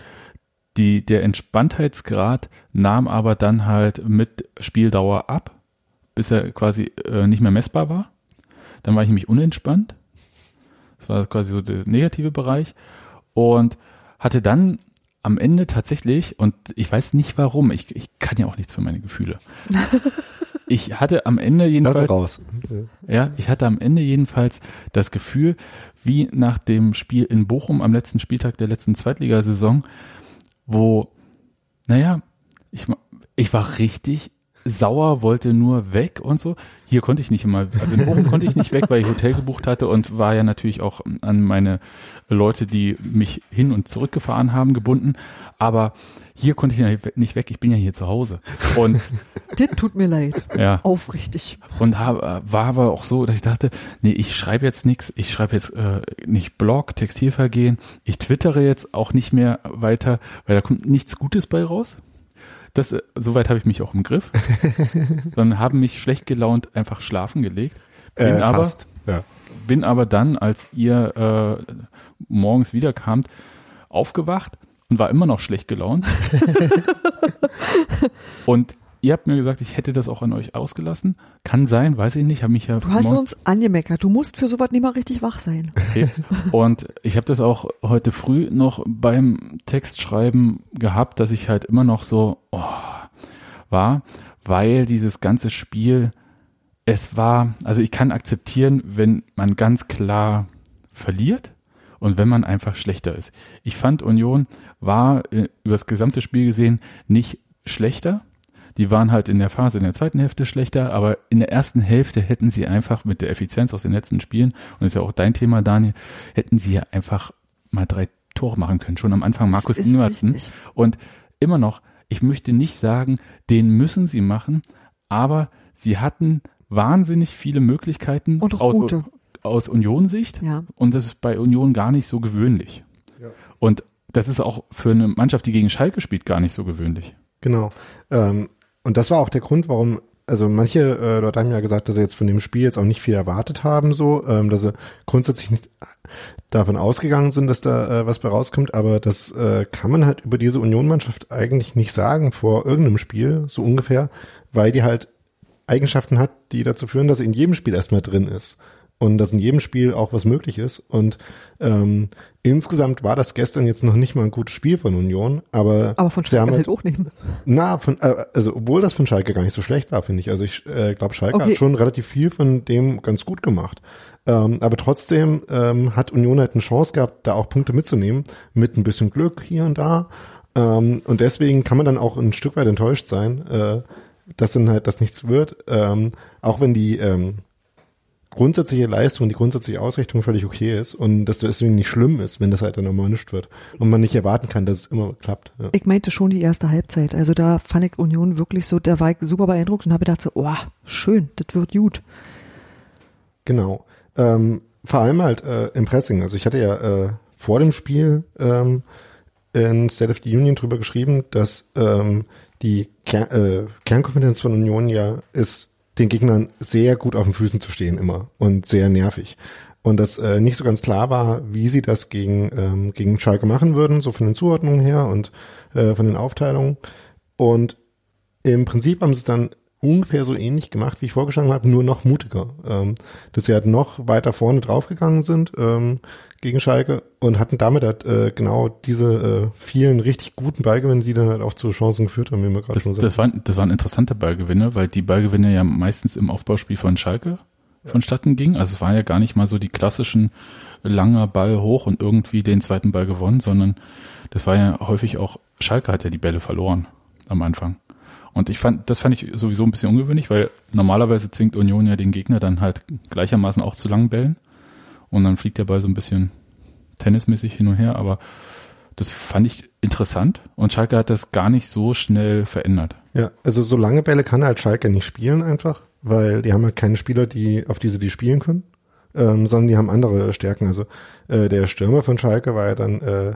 S3: die, der Entspanntheitsgrad nahm aber dann halt mit Spieldauer ab, bis er quasi äh, nicht mehr messbar war. Dann war ich nämlich unentspannt. Das war quasi so der negative Bereich und hatte dann am Ende tatsächlich, und ich weiß nicht warum, ich, ich kann ja auch nichts für meine Gefühle. [laughs] Ich hatte am Ende
S1: Lass
S3: jedenfalls,
S1: raus.
S3: ja, ich hatte am Ende jedenfalls das Gefühl, wie nach dem Spiel in Bochum am letzten Spieltag der letzten Zweitligasaison, wo, naja, ich, ich war richtig sauer, wollte nur weg und so. Hier konnte ich nicht immer, also in Bochum konnte ich nicht weg, weil ich Hotel gebucht hatte und war ja natürlich auch an meine Leute, die mich hin und zurück gefahren haben, gebunden. Aber hier konnte ich nicht weg, ich bin ja hier zu Hause. Und [laughs]
S2: Das tut mir leid.
S3: ja.
S2: Aufrichtig.
S3: Und hab, war aber auch so, dass ich dachte, nee, ich schreibe jetzt nichts, ich schreibe jetzt äh, nicht Blog, Textilvergehen, ich twittere jetzt auch nicht mehr weiter, weil da kommt nichts Gutes bei raus. Das, äh, soweit habe ich mich auch im Griff. [laughs] Dann haben mich schlecht gelaunt einfach schlafen gelegt. Bin,
S1: Äh,
S3: aber.
S1: Ja.
S3: bin aber dann, als ihr äh, morgens wiederkamt, aufgewacht und war immer noch schlecht gelaunt. [laughs] und ihr habt mir gesagt, ich hätte das auch an euch ausgelassen. Kann sein, weiß ich nicht. Habe mich ja
S2: Du hast uns angemeckert. Du musst für sowas nicht mal richtig wach sein.
S3: Okay. Und ich habe das auch heute früh noch beim Textschreiben gehabt, dass ich halt immer noch so oh, war, weil dieses ganze Spiel, es war, also ich kann akzeptieren, wenn man ganz klar verliert und wenn man einfach schlechter ist. Ich fand Union war äh, über das gesamte Spiel gesehen nicht schlechter. Die waren halt in der Phase in der zweiten Hälfte schlechter, aber in der ersten Hälfte hätten sie einfach mit der Effizienz aus den letzten Spielen, und das ist ja auch dein Thema, Daniel, hätten sie ja einfach mal drei Tore machen können. Schon am Anfang Markus Ingwertsen. Und immer noch, ich möchte nicht sagen, den müssen sie machen, aber sie hatten wahnsinnig viele Möglichkeiten
S2: Und
S3: aus, aus Union-Sicht.
S2: Ja.
S3: Und das ist bei Union gar nicht so gewöhnlich. Und das ist auch für eine Mannschaft, die gegen Schalke spielt, gar nicht so gewöhnlich.
S1: Genau. Ähm, und das war auch der Grund, warum, also manche äh, Leute haben ja gesagt, dass sie jetzt von dem Spiel jetzt auch nicht viel erwartet haben, so, ähm, dass sie grundsätzlich nicht davon ausgegangen sind, dass da äh, was bei rauskommt, aber das äh, kann man halt über diese Union-Mannschaft eigentlich nicht sagen vor irgendeinem Spiel, so ungefähr, weil die halt Eigenschaften hat, die dazu führen, dass sie in jedem Spiel erstmal drin ist. Und dass in jedem Spiel auch was möglich ist. Und ähm, insgesamt war das gestern jetzt noch nicht mal ein gutes Spiel von Union, aber,
S2: Aber von Schalke
S1: halt,
S2: halt auch nicht.
S1: na, von, äh, also obwohl das von Schalke gar nicht so schlecht war, finde ich. Also ich äh, glaube, Schalke
S2: Okay.
S1: hat schon relativ viel von dem ganz gut gemacht. Ähm, aber trotzdem ähm, hat Union halt eine Chance gehabt, da auch Punkte mitzunehmen, mit ein bisschen Glück hier und da. Ähm, und deswegen kann man dann auch ein Stück weit enttäuscht sein, äh, dass dann halt das nichts wird. Ähm, auch wenn die ähm, grundsätzliche Leistung, die grundsätzliche Ausrichtung völlig okay ist und dass deswegen nicht schlimm ist, wenn das halt dann nochmal nicht wird und man nicht erwarten kann, dass es immer klappt. Ja.
S2: Ich meinte schon die erste Halbzeit. Also da fand ich Union wirklich so, da war ich super beeindruckt und habe gedacht so, oh, schön, das wird gut.
S1: Genau. Ähm, vor allem halt äh, im Pressing. Also ich hatte ja äh, vor dem Spiel ähm, in State of the Union drüber geschrieben, dass ähm, die Ker äh, Kernkompetenz von Union ja ist, den Gegnern sehr gut auf den Füßen zu stehen immer und sehr nervig. Und dass äh, nicht so ganz klar war, wie sie das gegen, ähm, gegen Schalke machen würden, so von den Zuordnungen her und äh, von den Aufteilungen. Und im Prinzip haben sie es dann ungefähr so ähnlich gemacht, wie ich vorgeschlagen habe, nur noch mutiger. Ähm, dass sie halt noch weiter vorne draufgegangen sind ähm, gegen Schalke und hatten damit halt äh, genau diese äh, vielen richtig guten Ballgewinne, die dann halt auch zu Chancen geführt haben, wie wir gerade
S3: Das,
S1: schon
S3: das, waren, das waren interessante Ballgewinne, weil die Ballgewinne ja meistens im Aufbauspiel von Schalke vonstatten gingen. Also es waren ja gar nicht mal so die klassischen langer Ball hoch und irgendwie den zweiten Ball gewonnen, sondern das war ja häufig auch, Schalke hat ja die Bälle verloren am Anfang. Und ich fand, das fand ich sowieso ein bisschen ungewöhnlich, weil normalerweise zwingt Union ja den Gegner dann halt gleichermaßen auch zu langen Bällen. Und dann fliegt der Ball so ein bisschen tennismäßig hin und her, aber das fand ich interessant und Schalke hat das gar nicht so schnell verändert.
S1: Ja, also so lange Bälle kann halt Schalke nicht spielen einfach, weil die haben halt keine Spieler, die auf diese die spielen können, ähm, sondern die haben andere Stärken. Also äh, der Stürmer von Schalke war ja dann äh,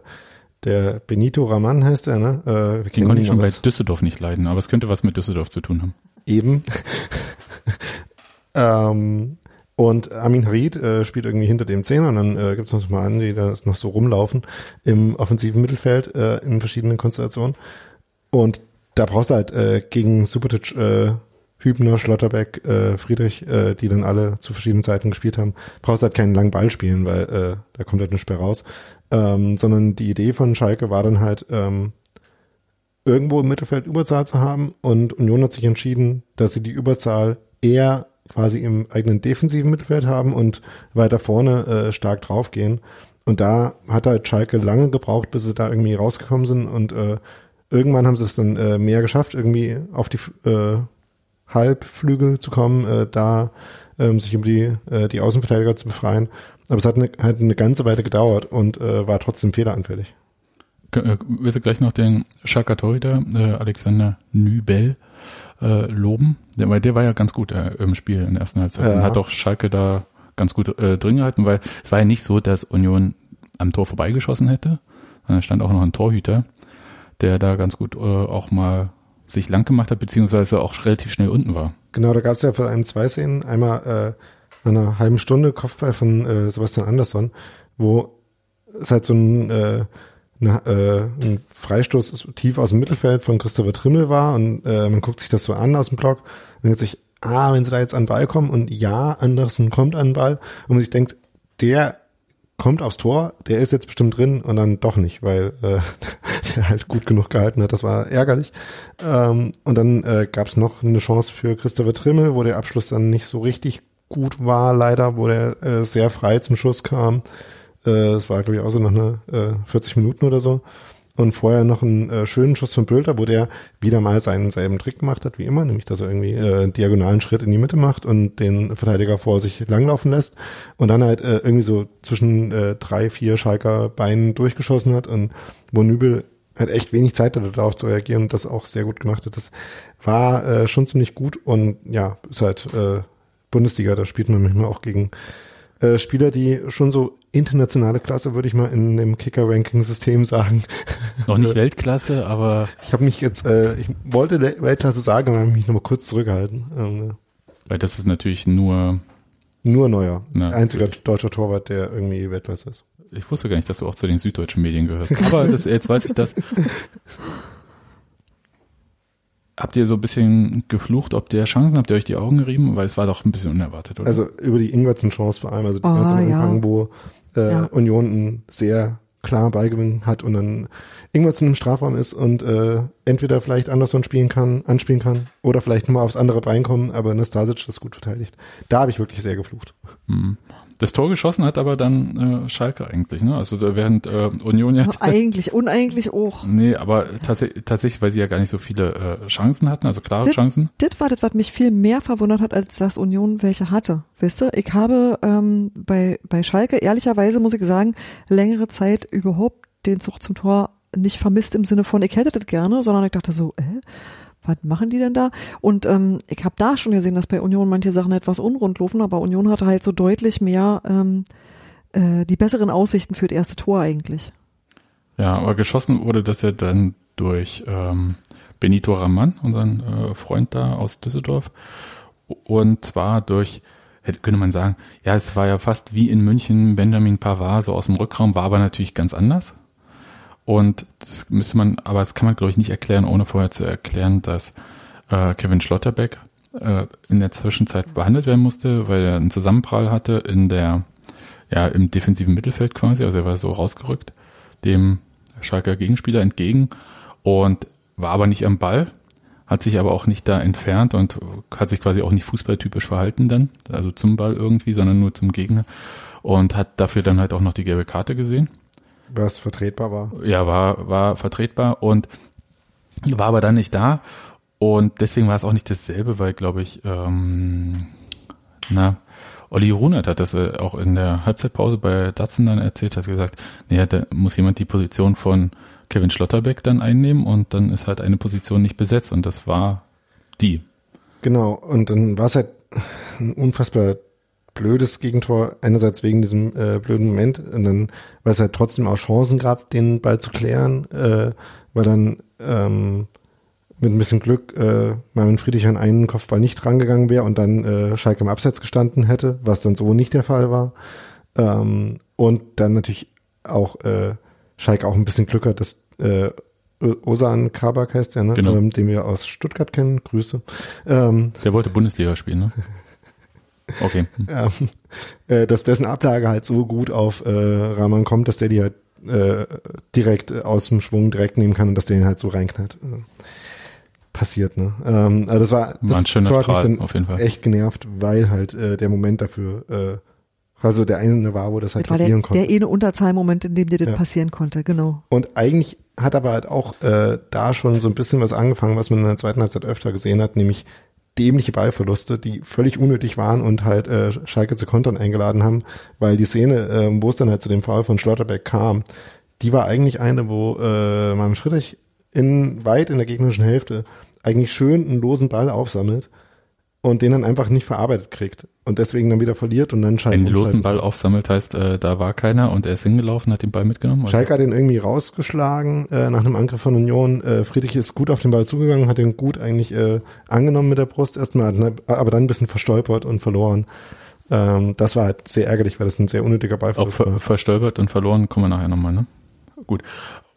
S1: der Benito Raman heißt er, ne? Äh, wir
S3: Den konnte ich schon bei Düsseldorf nicht leiden, aber es könnte was mit Düsseldorf zu tun haben.
S1: Eben. [laughs] ähm, und Amin Harid äh, spielt irgendwie hinter dem Zehner und dann äh, gibt es noch mal an, die da noch so rumlaufen im offensiven Mittelfeld äh, in verschiedenen Konstellationen. Und da brauchst du halt äh, gegen Subotic, äh, Hübner, Schlotterbeck, äh, Friedrich, äh, die dann alle zu verschiedenen Zeiten gespielt haben, brauchst du halt keinen langen Ball spielen, weil äh, da kommt halt nichts mehr raus. Ähm, sondern die Idee von Schalke war dann halt, ähm, irgendwo im Mittelfeld Überzahl zu haben und Union hat sich entschieden, dass sie die Überzahl eher quasi im eigenen defensiven Mittelfeld haben und weiter vorne äh, stark draufgehen. Und da hat halt Schalke lange gebraucht, bis sie da irgendwie rausgekommen sind und äh, irgendwann haben sie es dann äh, mehr geschafft, irgendwie auf die äh, Halbflügel zu kommen, äh, da ähm, sich um die, äh, die Außenverteidiger zu befreien. Aber es hat eine, hat eine ganze Weile gedauert und äh, war trotzdem fehleranfällig.
S3: Äh, Willst du gleich noch den Schalker Torhüter äh, Alexander Nübel äh, loben? Der, weil der war ja ganz gut äh, im Spiel in der ersten Halbzeit
S1: Ja.
S3: und hat auch Schalke da ganz gut äh, drin gehalten, weil es war ja nicht so, dass Union am Tor vorbeigeschossen hätte, sondern stand auch noch ein Torhüter, der da ganz gut äh, auch mal sich lang gemacht hat, beziehungsweise auch relativ schnell unten war.
S1: Genau, da gab es ja für einen zwei Szenen. Einmal äh, nach einer halben Stunde Kopfball von äh, Sebastian Andersson, wo es halt so ein, äh, eine, äh, ein Freistoß ist tief aus dem Mittelfeld von Christopher Trimmel war und äh, man guckt sich das so an aus dem Block und denkt sich, ah, wenn sie da jetzt an den Ball kommen und ja, Andersen kommt an den Ball und man sich denkt, der kommt aufs Tor, der ist jetzt bestimmt drin und dann doch nicht, weil äh, [laughs] der halt gut genug gehalten hat. Das war ärgerlich. Ähm, und dann äh, gab es noch eine Chance für Christopher Trimmel, wo der Abschluss dann nicht so richtig gut war, leider, wo der äh, sehr frei zum Schuss kam. Äh, das war, glaube ich, auch so noch eine äh, 40 Minuten oder so. Und vorher noch einen äh, schönen Schuss von Bülter, wo der wieder mal seinen selben Trick gemacht hat, wie immer, nämlich dass er irgendwie äh, einen diagonalen Schritt in die Mitte macht und den Verteidiger vor sich langlaufen lässt und dann halt äh, irgendwie so zwischen äh, drei, vier Schalker Beinen durchgeschossen hat und wo Nübel halt echt wenig Zeit hatte, darauf zu reagieren und das auch sehr gut gemacht hat. Das war äh, schon ziemlich gut und ja, ist halt äh, Bundesliga, da spielt man manchmal auch gegen äh, Spieler, die schon so internationale Klasse, würde ich mal in dem Kicker-Ranking-System sagen.
S3: Noch nicht [laughs] Weltklasse, aber
S1: Ich habe mich jetzt, äh, ich wollte Weltklasse sagen, aber habe mich nochmal kurz zurückgehalten. Ähm,
S3: weil das ist natürlich nur,
S1: nur neuer.
S3: Na,
S1: Einziger
S3: natürlich.
S1: deutscher Torwart, der irgendwie Weltklasse ist.
S3: ich wusste gar nicht, dass du auch zu den süddeutschen Medien gehörst. Aber das, jetzt weiß ich das. [laughs] habt ihr so ein bisschen geflucht, ob der Chancen, habt ihr euch die Augen gerieben? Weil es war doch ein bisschen unerwartet, oder?
S1: Also über die Ingwertsen-Chance vor allem, also die
S2: Ah,
S1: ganze
S2: ja.
S1: Anfang, wo äh,
S2: Ja.
S1: Union einen sehr klar Beigewinn hat und dann Ingwertsen im Strafraum ist und äh, entweder vielleicht Anderson spielen kann, anspielen kann oder vielleicht nur mal aufs andere Bein kommen, aber Nastasic das gut verteidigt. Da habe ich wirklich sehr geflucht.
S3: Hm. Das Tor geschossen hat aber dann äh, Schalke eigentlich, ne? Also während äh, Union ja. [laughs]
S2: Eigentlich, uneigentlich auch.
S3: Nee, aber tats tatsächlich, weil sie ja gar nicht so viele äh, Chancen hatten, also klare Chancen.
S2: Das war das, was mich viel mehr verwundert hat, als dass Union welche hatte. Wisst ihr, ich habe ähm, bei, bei Schalke, ehrlicherweise muss ich sagen, längere Zeit überhaupt den Zug zum Tor nicht vermisst im Sinne von, ich hätte das gerne, sondern ich dachte so, äh, was machen die denn da? Und ähm, ich habe da schon gesehen, dass bei Union manche Sachen etwas unrund laufen, aber Union hatte halt so deutlich mehr ähm, äh, die besseren Aussichten für das erste Tor eigentlich.
S3: Ja, aber geschossen wurde das ja dann durch ähm, Benito Raman, unseren äh, Freund da aus Düsseldorf. Und zwar durch, hätte, könnte man sagen, ja, es war ja fast wie in München Benjamin Pavard, so aus dem Rückraum, war aber natürlich ganz anders. Und das müsste man, aber das kann man, glaube ich, nicht erklären, ohne vorher zu erklären, dass äh, Kevin Schlotterbeck äh, in der Zwischenzeit behandelt werden musste, weil er einen Zusammenprall hatte in der, ja, im defensiven Mittelfeld quasi, also er war so rausgerückt, dem Schalker Gegenspieler entgegen und war aber nicht am Ball, hat sich aber auch nicht da entfernt und hat sich quasi auch nicht fußballtypisch verhalten dann, also zum Ball irgendwie, sondern nur zum Gegner und hat dafür dann halt auch noch die gelbe Karte gesehen.
S1: Was vertretbar war.
S3: Ja, war, war vertretbar und war aber dann nicht da. Und deswegen war es auch nicht dasselbe, weil, glaube ich, ähm, na, Olli Runert hat das äh, auch in der Halbzeitpause bei Datsen dann erzählt, hat gesagt, nee, da muss jemand die Position von Kevin Schlotterbeck dann einnehmen und dann ist halt eine Position nicht besetzt und das war die.
S1: Genau, und dann war es halt ein unfassbar blödes Gegentor, einerseits wegen diesem äh, blöden Moment und dann, weil es halt trotzdem auch Chancen gab, den Ball zu klären, äh, weil dann ähm, mit ein bisschen Glück äh, Marvin Friedrich an einen Kopfball nicht rangegangen wäre und dann äh, Schalke im Abseits gestanden hätte, was dann so nicht der Fall war. Ähm, und dann natürlich auch äh, Schalke auch ein bisschen Glück hat, dass äh, Osan Kabak heißt der, ne?
S3: Genau.
S1: ähm, den wir aus Stuttgart kennen. Grüße. Ähm,
S3: Der wollte Bundesliga spielen, ne? [laughs] Okay.
S1: ähm, äh, dass dessen Ablage halt so gut auf äh, Rahman kommt, dass der die halt äh, direkt äh, aus dem Schwung direkt nehmen kann und dass der ihn halt so reinknallt. Äh, passiert, ne? Ähm, also das war, das
S3: War ein schöner
S1: Tor hat mich dann
S3: auf jeden Fall.
S1: echt genervt, weil halt äh, der Moment dafür äh, also der eine war, wo das halt
S2: Das war der,
S1: passieren konnte.
S2: der eine Unterzahlmoment, in dem dir das
S1: Ja.
S2: passieren konnte, genau.
S1: Und eigentlich hat aber halt auch äh, da schon so ein bisschen was angefangen, was man in der zweiten Halbzeit öfter gesehen hat, nämlich dämliche Ballverluste, die völlig unnötig waren und halt äh, Schalke zu Kontern eingeladen haben, weil die Szene, äh, wo es dann halt zu dem Foul von Schlotterbeck kam, die war eigentlich eine, wo äh, Marvin Friedrich in weit in der gegnerischen Hälfte eigentlich schön einen losen Ball aufsammelt und den dann einfach nicht verarbeitet kriegt und deswegen dann wieder verliert und dann Schalke
S3: Einen losen
S1: umschaltet.
S3: Ball aufsammelt heißt, äh, da war keiner und er ist hingelaufen, hat den Ball mitgenommen. Also-
S1: Schalke hat den irgendwie rausgeschlagen äh, nach einem Angriff von Union. Äh, Friedrich ist gut auf den Ball zugegangen, hat den gut eigentlich äh, angenommen mit der Brust erstmal, hat- aber dann ein bisschen verstolpert und verloren. Ähm, das war halt sehr ärgerlich, weil das ein sehr unnötiger
S3: Auch
S1: Ballverlust
S3: ver
S1: war.
S3: verstolpert und verloren, kommen wir nachher nochmal, ne? Gut.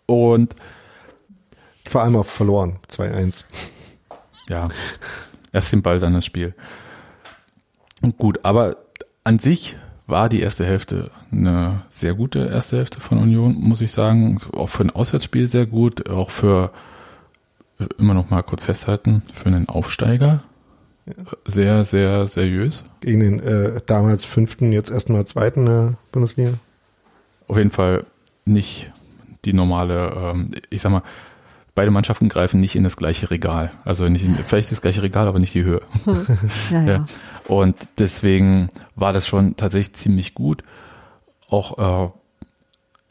S3: Und
S1: Vor allem auf verloren, 2-1.
S3: ja, erst den Ball, dann das Spiel. Gut, aber an sich war die erste Hälfte eine sehr gute erste Hälfte von Union, muss ich sagen. Auch für ein Auswärtsspiel sehr gut, auch für, immer noch mal kurz festhalten, für einen Aufsteiger sehr, sehr seriös.
S1: Gegen den äh, damals fünften, jetzt erstmal zweiten äh, Bundesliga.
S3: Auf jeden Fall nicht die normale, ähm, ich sag mal, beide Mannschaften greifen nicht in das gleiche Regal. Also nicht in, vielleicht das gleiche Regal, aber nicht die Höhe. [laughs]
S2: Ja, ja.
S3: Ja. Und deswegen war das schon tatsächlich ziemlich gut. Auch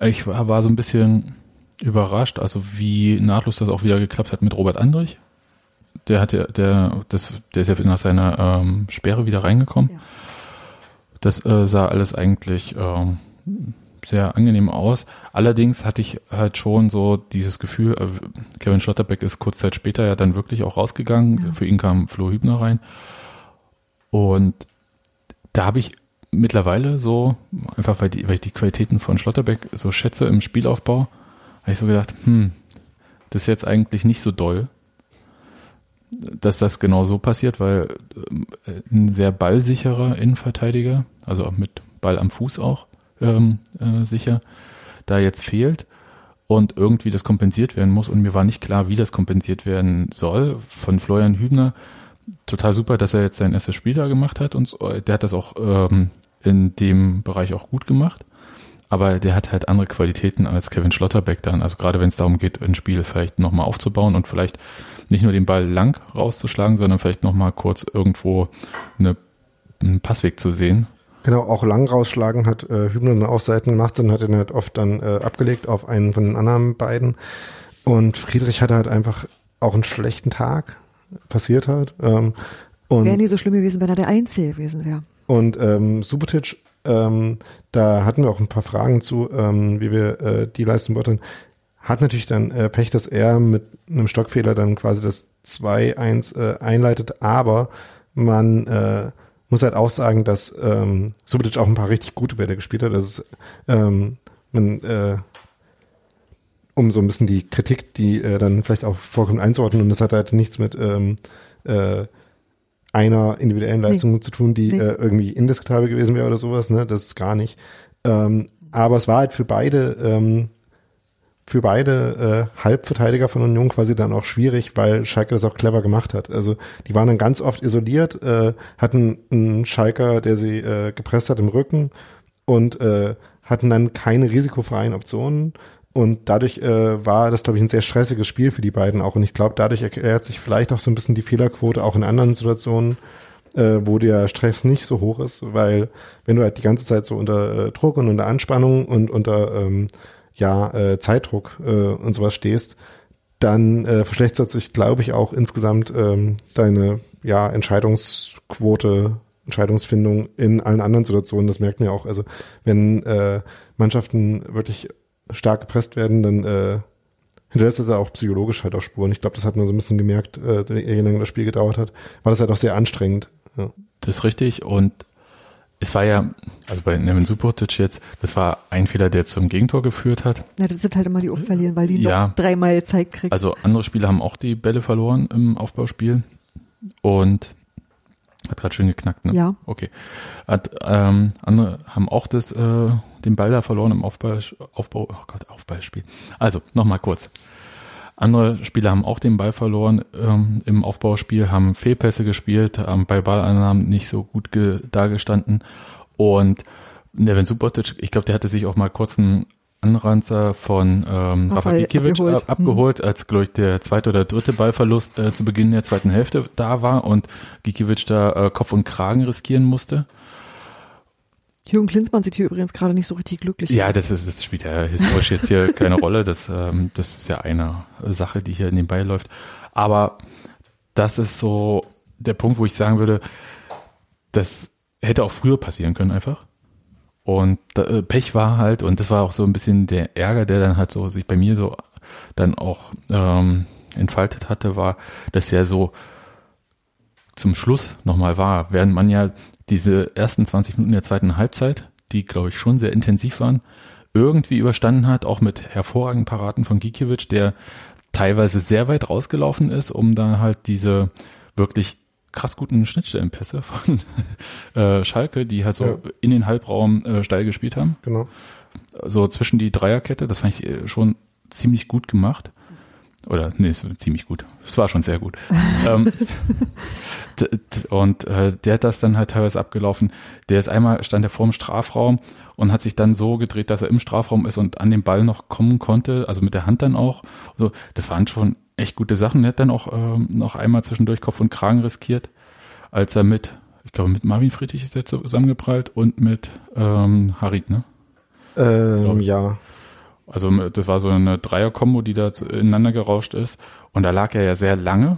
S3: äh, ich war, war so ein bisschen überrascht, also wie nahtlos das auch wieder geklappt hat mit Robert Andrich. Der hat ja, der, das, der ist ja nach seiner ähm, Sperre wieder reingekommen.
S2: Ja.
S3: Das äh, sah alles eigentlich ähm, sehr angenehm aus. Allerdings hatte ich halt schon so dieses Gefühl, äh, Kevin Schlotterbeck ist kurz Zeit später ja dann wirklich auch rausgegangen.
S2: Ja.
S3: Für ihn kam Flo Hübner rein. Und da habe ich mittlerweile so, einfach weil, die, weil ich die Qualitäten von Schlotterbeck so schätze im Spielaufbau, habe ich so gedacht, hm, das ist jetzt eigentlich nicht so doll. dass das genau so passiert, weil äh, ein sehr ballsicherer Innenverteidiger, also auch mit Ball am Fuß auch ähm, äh, sicher, da jetzt fehlt und irgendwie das kompensiert werden muss. Und mir war nicht klar, wie das kompensiert werden soll. Von Florian Hübner total super, dass er jetzt sein erstes Spiel da gemacht hat und der hat das auch ähm, in dem Bereich auch gut gemacht. Aber der hat halt andere Qualitäten als Kevin Schlotterbeck dann. Also gerade wenn es darum geht, ein Spiel vielleicht nochmal aufzubauen und vielleicht nicht nur den Ball lang rauszuschlagen, sondern vielleicht nochmal kurz irgendwo eine, einen Passweg zu sehen.
S1: Genau, auch lang rausschlagen hat äh, Hübner dann auch Seiten gemacht, dann hat er halt oft dann äh, abgelegt auf einen von den anderen beiden. Und Friedrich hatte halt einfach auch einen schlechten Tag, passiert halt. Ähm,
S2: wäre nie so schlimm gewesen, wenn er der Einzige gewesen wäre.
S1: Und ähm, Subotic, ähm, da hatten wir auch ein paar Fragen zu, ähm, wie wir äh, die Leistung beurteilen hat natürlich dann äh, Pech, dass er mit einem Stockfehler dann quasi das 2-1 äh, einleitet, aber man äh, muss halt auch sagen, dass ähm, Subotic auch ein paar richtig gute Bälle gespielt hat. Das ist, ähm, man, äh, um so ein bisschen die Kritik, die äh, dann vielleicht auch vorkommt, einzuordnen. Und das hat halt nichts mit ähm, äh, einer individuellen Leistung nee. zu tun, die nee. äh, irgendwie indiskutabel gewesen wäre oder sowas. Ne, das ist gar nicht. Ähm, aber es war halt für beide ähm, für beide äh, Halbverteidiger von Union quasi dann auch schwierig, weil Schalke das auch clever gemacht hat. Also die waren dann ganz oft isoliert, äh, hatten einen Schalker, der sie äh, gepresst hat im Rücken und äh, hatten dann keine risikofreien Optionen. Und dadurch äh, war das, glaube ich, ein sehr stressiges Spiel für die beiden auch. Und ich glaube, dadurch erklärt sich vielleicht auch so ein bisschen die Fehlerquote auch in anderen Situationen, äh, wo der Stress nicht so hoch ist, weil wenn du halt die ganze Zeit so unter äh, Druck und unter Anspannung und unter ähm, ja, äh, Zeitdruck äh, und sowas stehst, dann äh, verschlechtert sich, glaube ich, auch insgesamt ähm, deine ja, Entscheidungsquote, Entscheidungsfindung in allen anderen Situationen. Das merkt man ja auch. Also wenn äh, Mannschaften wirklich stark gepresst werden, dann äh, hinterlässt das ja auch psychologisch halt auch Spuren. Ich glaube, das hat man so ein bisschen gemerkt, äh, je länger das Spiel gedauert hat, war das halt auch sehr anstrengend. Ja.
S3: Das ist richtig und es war ja, also bei Nevin Subotic jetzt, das war ein Fehler, der zum Gegentor geführt hat.
S2: Ja, das sind halt immer die oft verlieren, weil die ja, noch dreimal Zeit kriegen.
S3: Also andere Spieler haben auch die Bälle verloren im Aufbauspiel und hat gerade schön geknackt, ne?
S2: Ja.
S3: Okay. Hat, ähm, andere haben auch das, äh, den Ball da verloren im Aufbau, Aufbau, oh Gott, Aufbauspiel. Also, nochmal kurz. Andere Spieler haben auch den Ball verloren ähm, im Aufbauspiel, haben Fehlpässe gespielt, haben bei Ballannahmen nicht so gut dargestanden. Und Nevin Subotic, ich glaube, der hatte sich auch mal kurz einen Anranzer von ähm, Rafa Gikiewicz abgeholt, ab, abgeholt hm. als, glaube ich, der zweite oder dritte Ballverlust äh, zu Beginn der zweiten Hälfte da war und Gikiewicz da äh, Kopf und Kragen riskieren musste.
S2: Jürgen Klinsmann sieht hier übrigens gerade nicht so richtig glücklich
S3: Ja, das ist, das spielt ja historisch jetzt hier keine [laughs] Rolle. Das, ähm, das ist ja eine Sache, die hier nebenbei läuft. Aber das ist so der Punkt, wo ich sagen würde, das hätte auch früher passieren können einfach. Und äh, Pech war halt, und das war auch so ein bisschen der Ärger, der dann halt so sich bei mir so dann auch ähm, entfaltet hatte, war, dass er so zum Schluss nochmal war, während man ja diese ersten 20 Minuten der zweiten Halbzeit, die glaube ich schon sehr intensiv waren, irgendwie überstanden hat, auch mit hervorragenden Paraten von Gikiewicz, der teilweise sehr weit rausgelaufen ist, um da halt diese wirklich krass guten Schnittstellenpässe von [laughs] äh, Schalke, die halt so ja. in den Halbraum äh, steil gespielt haben.
S1: Genau.
S3: So zwischen die Dreierkette, das fand ich äh, schon ziemlich gut gemacht. Oder nee, es war ziemlich gut. Es war schon sehr gut. [laughs] ähm, und äh, der hat das dann halt teilweise abgelaufen. Der ist einmal, stand er vor dem Strafraum und hat sich dann so gedreht, dass er im Strafraum ist und an den Ball noch kommen konnte, also mit der Hand dann auch. Also, das waren schon echt gute Sachen. Er hat dann auch ähm, noch einmal zwischendurch Kopf und Kragen riskiert, als er mit, ich glaube, mit Marvin Friedrich ist er zusammengeprallt und mit ähm, Harit, ne?
S1: Ähm, ja.
S3: Also das war so eine Dreier-Kombo, die da ineinander gerauscht ist. Und da lag er ja sehr lange.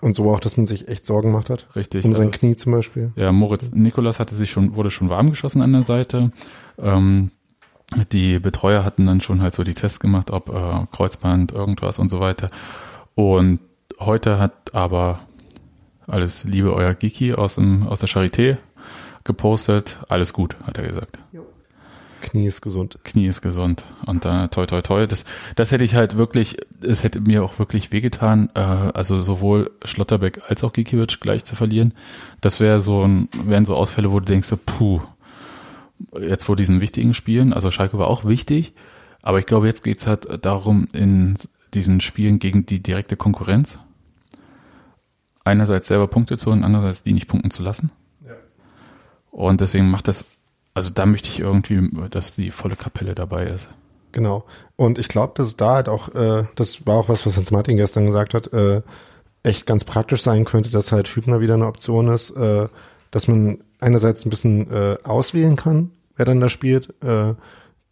S1: Und so auch, dass man sich echt Sorgen gemacht hat.
S3: Richtig.
S1: Um sein also, Knie zum Beispiel.
S3: Ja, Moritz Nikolas hatte sich schon, wurde schon warm geschossen an der Seite. Ähm, die Betreuer hatten dann schon halt so die Tests gemacht, ob äh, Kreuzband, irgendwas und so weiter. Und heute hat aber alles Liebe euer Giki aus, dem, aus der Charité gepostet. Alles gut, hat er gesagt. Jo.
S1: Knie ist gesund.
S3: Knie ist gesund. Und da, toi, toi, toi. Das, das hätte ich halt wirklich, es hätte mir auch wirklich wehgetan, äh, also sowohl Schlotterbeck als auch Gikiewicz gleich zu verlieren. Das wäre so ein, wären so Ausfälle, wo du denkst, puh, jetzt vor diesen wichtigen Spielen, also Schalke war auch wichtig, aber ich glaube, jetzt geht's halt darum, in diesen Spielen gegen die direkte Konkurrenz einerseits selber Punkte zu holen, andererseits die nicht punkten zu lassen.
S1: Ja.
S3: Und deswegen macht das, also da möchte ich irgendwie, dass die volle Kapelle dabei ist.
S1: Genau. Und ich glaube, dass da halt auch, äh, das war auch was, was Hans Martin gestern gesagt hat, äh, echt ganz praktisch sein könnte, dass halt Hübner wieder eine Option ist, äh, dass man einerseits ein bisschen äh, auswählen kann, wer dann da spielt, äh,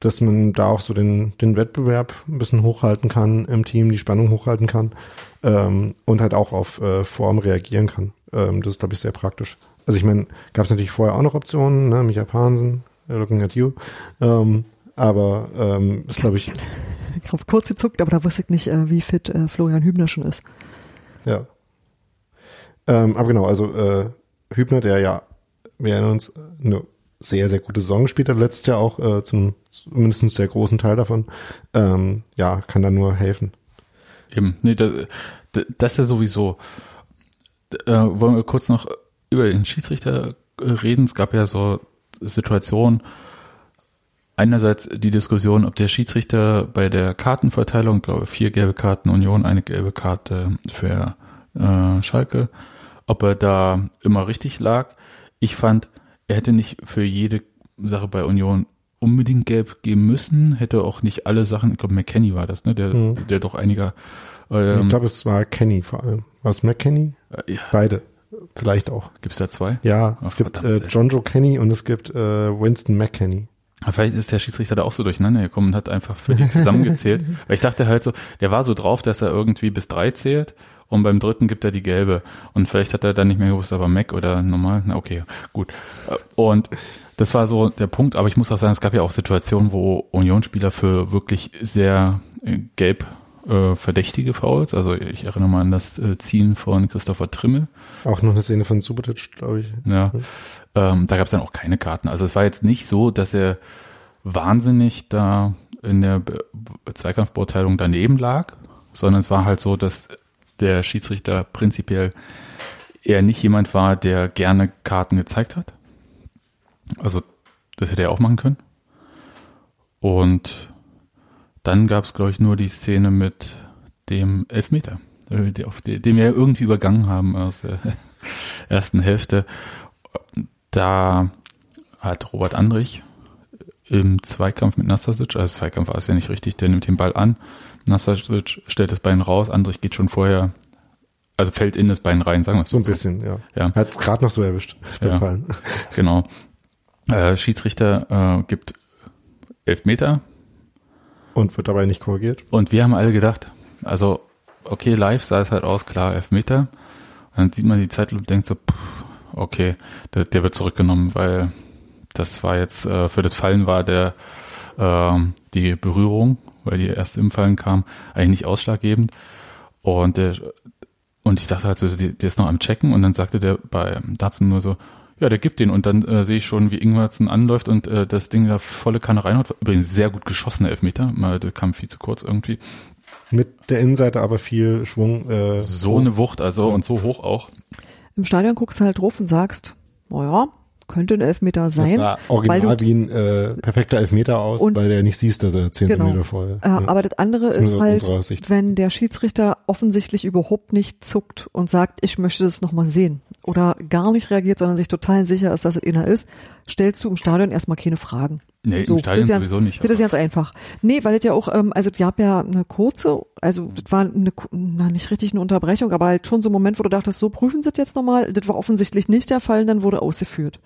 S1: dass man da auch so den, den Wettbewerb ein bisschen hochhalten kann im Team, die Spannung hochhalten kann ähm, und halt auch auf äh, Form reagieren kann. Ähm, das ist, glaube ich, sehr praktisch. Also ich meine, gab es natürlich vorher auch noch Optionen, ne? Micha Pansen, looking at you. Ähm, aber ähm, ist, glaube ich. [laughs]
S2: Ich habe kurz gezuckt, aber da wusste ich nicht, äh, wie fit äh, Florian Hübner schon ist.
S1: Ja. Ähm, aber genau, also äh, Hübner, der ja, wir erinnern uns, eine sehr, sehr gute Saison gespielt hat, letztes Jahr auch äh, zum zumindest sehr großen Teil davon, ähm, ja, kann da nur helfen.
S3: Eben, nee, das, das ist ja sowieso. Äh, wollen wir kurz noch über den Schiedsrichter äh, reden? Es gab ja so Situationen, einerseits die Diskussion, ob der Schiedsrichter bei der Kartenverteilung, glaube vier gelbe Karten Union, eine gelbe Karte für äh, Schalke, ob er da immer richtig lag. Ich fand, er hätte nicht für jede Sache bei Union unbedingt gelb geben müssen, hätte auch nicht alle Sachen, ich glaube McKenny war das, ne, der, mhm. der doch einiger.
S1: Ähm, ich glaube, es war Kenny vor allem. War es McKenny? Äh, ja. Beide. Vielleicht auch.
S3: Gibt es da zwei?
S1: Ja, Ach, es gibt äh, John Joe Kenny und es gibt äh, Winston McKenny.
S3: Vielleicht ist der Schiedsrichter da auch so durcheinander gekommen und hat einfach für die zusammengezählt. [laughs] Weil ich dachte halt so, der war so drauf, dass er irgendwie bis drei zählt und beim dritten gibt er die gelbe. Und vielleicht hat er dann nicht mehr gewusst, aber Mac oder normal. Na okay, gut. Und das war so der Punkt, aber ich muss auch sagen, es gab ja auch Situationen, wo Unionsspieler für wirklich sehr äh, gelb äh, verdächtige Fouls, also ich erinnere mal an das äh, Ziehen von Christopher Trimmel.
S1: Auch noch eine Szene von Subotic, glaube ich.
S3: Ja, ähm, da gab es dann auch keine Karten. Also es war jetzt nicht so, dass er wahnsinnig da in der Be Zweikampfbeurteilung daneben lag, sondern es war halt so, dass der Schiedsrichter prinzipiell eher nicht jemand war, der gerne Karten gezeigt hat also das hätte er auch machen können. Und dann gab es, glaube ich, nur die Szene mit dem Elfmeter, äh, den wir irgendwie übergangen haben aus der [laughs] ersten Hälfte. Da hat Robert Andrich im Zweikampf mit Nastasic, also Zweikampf war es ja nicht richtig, der nimmt den Ball an, Nastasic stellt das Bein raus, Andrich geht schon vorher, also fällt in das Bein rein, sagen wir es
S1: so. So ein bisschen, ja. ja. Hat gerade noch so erwischt.
S3: Ja, genau. Äh, Schiedsrichter äh, gibt elf Meter.
S1: Und wird dabei nicht korrigiert.
S3: Und wir haben alle gedacht, also okay, live sah es halt aus, klar, elf Meter. Und dann sieht man die Zeit und denkt so, pff, okay, der, der, wird zurückgenommen, weil das war jetzt, äh, für das Fallen war der, äh, die Berührung, weil die erst im Fallen kam, eigentlich nicht ausschlaggebend. Und der, und ich dachte halt so, der ist noch am Checken und dann sagte der bei Datsun nur so, ja, der gibt den und dann äh, sehe ich schon, wie Ingwertsen anläuft und äh, das Ding da volle Kanne reinhaut. Übrigens sehr gut geschossene Elfmeter, mal, das kam viel zu kurz irgendwie.
S1: Mit der Innenseite aber viel Schwung.
S3: Äh, so hoch. eine Wucht, also und so hoch auch.
S2: Im Stadion guckst du halt drauf und sagst, naja, könnte ein Elfmeter sein. Das
S1: sah original wie ein äh, perfekter Elfmeter aus, und, weil der nicht siehst, dass er zehn genau. Zentimeter voll.
S2: Äh, ja. Aber das andere ist halt, wenn der Schiedsrichter offensichtlich überhaupt nicht zuckt und sagt, ich möchte das nochmal sehen oder gar nicht reagiert, sondern sich total sicher ist, dass es einer ist, stellst du im Stadion erstmal keine Fragen.
S3: Nee, so, im Stadion sowieso
S2: ganz,
S3: nicht.
S2: Das ist ganz einfach. Nee, weil das ja auch, ähm, also die haben ja eine kurze, also das war eine, na nicht richtig eine Unterbrechung, aber halt schon so ein Moment, wo du dachtest, so prüfen sie das jetzt nochmal. Das war offensichtlich nicht der Fall, dann wurde ausgeführt.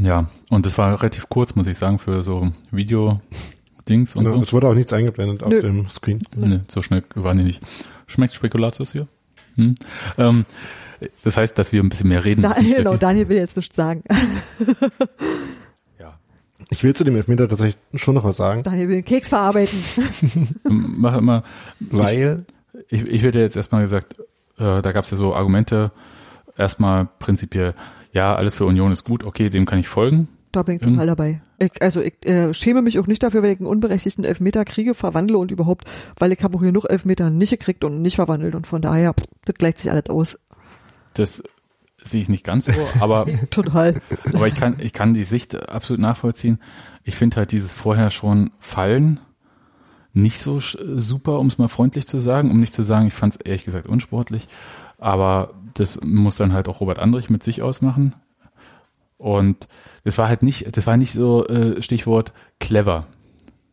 S3: Ja, und das war relativ kurz, muss ich sagen, für so Video-Dings und
S1: ja,
S3: so.
S1: Es wurde auch nichts eingeblendet Nö. auf dem Screen.
S3: Nee, so schnell waren die nicht. Schmeckt Spekulatius hier? Hm? Ähm, das heißt, dass wir ein bisschen mehr reden.
S2: Da, [laughs] genau, Daniel will jetzt nichts sagen.
S1: ja. Ich will zu dem Elfmeter tatsächlich schon noch was sagen.
S2: Daniel will einen Keks verarbeiten. [laughs]
S3: Mach immer.
S1: Weil?
S3: Ich, ich, ich würde jetzt erstmal gesagt, äh, da gab es ja so Argumente, erstmal prinzipiell, ja, alles für Union ist gut, okay, dem kann ich folgen.
S2: Da bin ich
S3: Mhm.
S2: total dabei. Ich, also ich äh, schäme mich auch nicht dafür, wenn ich einen unberechtigten Elfmeter kriege, verwandle und überhaupt, weil ich habe auch hier noch Elfmeter nicht gekriegt und nicht verwandelt und von daher, pff, das gleicht sich alles aus.
S3: Das sehe ich nicht ganz so, aber, [laughs]
S2: Total.
S3: aber ich kann, ich kann die Sicht absolut nachvollziehen. Ich finde halt dieses vorher schon Fallen nicht so super, um es mal freundlich zu sagen, um nicht zu sagen, ich fand es ehrlich gesagt unsportlich, aber das muss dann halt auch Robert Andrich mit sich ausmachen. Und das war halt nicht, das war nicht so äh, Stichwort clever.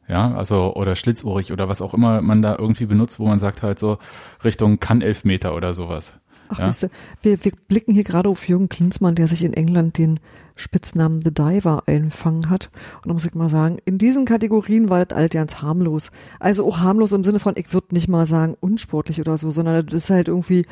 S3: Ja, also oder schlitzohrig oder was auch immer man da irgendwie benutzt, wo man sagt halt so Richtung kann Elfmeter oder sowas.
S2: Ach,
S3: Ja.
S2: weißt wir, wir blicken hier gerade auf Jürgen Klinsmann, der sich in England den Spitznamen The Diver einfangen hat. Und da muss ich mal sagen, in diesen Kategorien war das alles ganz harmlos. Also auch harmlos im Sinne von, ich würde nicht mal sagen unsportlich oder so, sondern das ist halt irgendwie,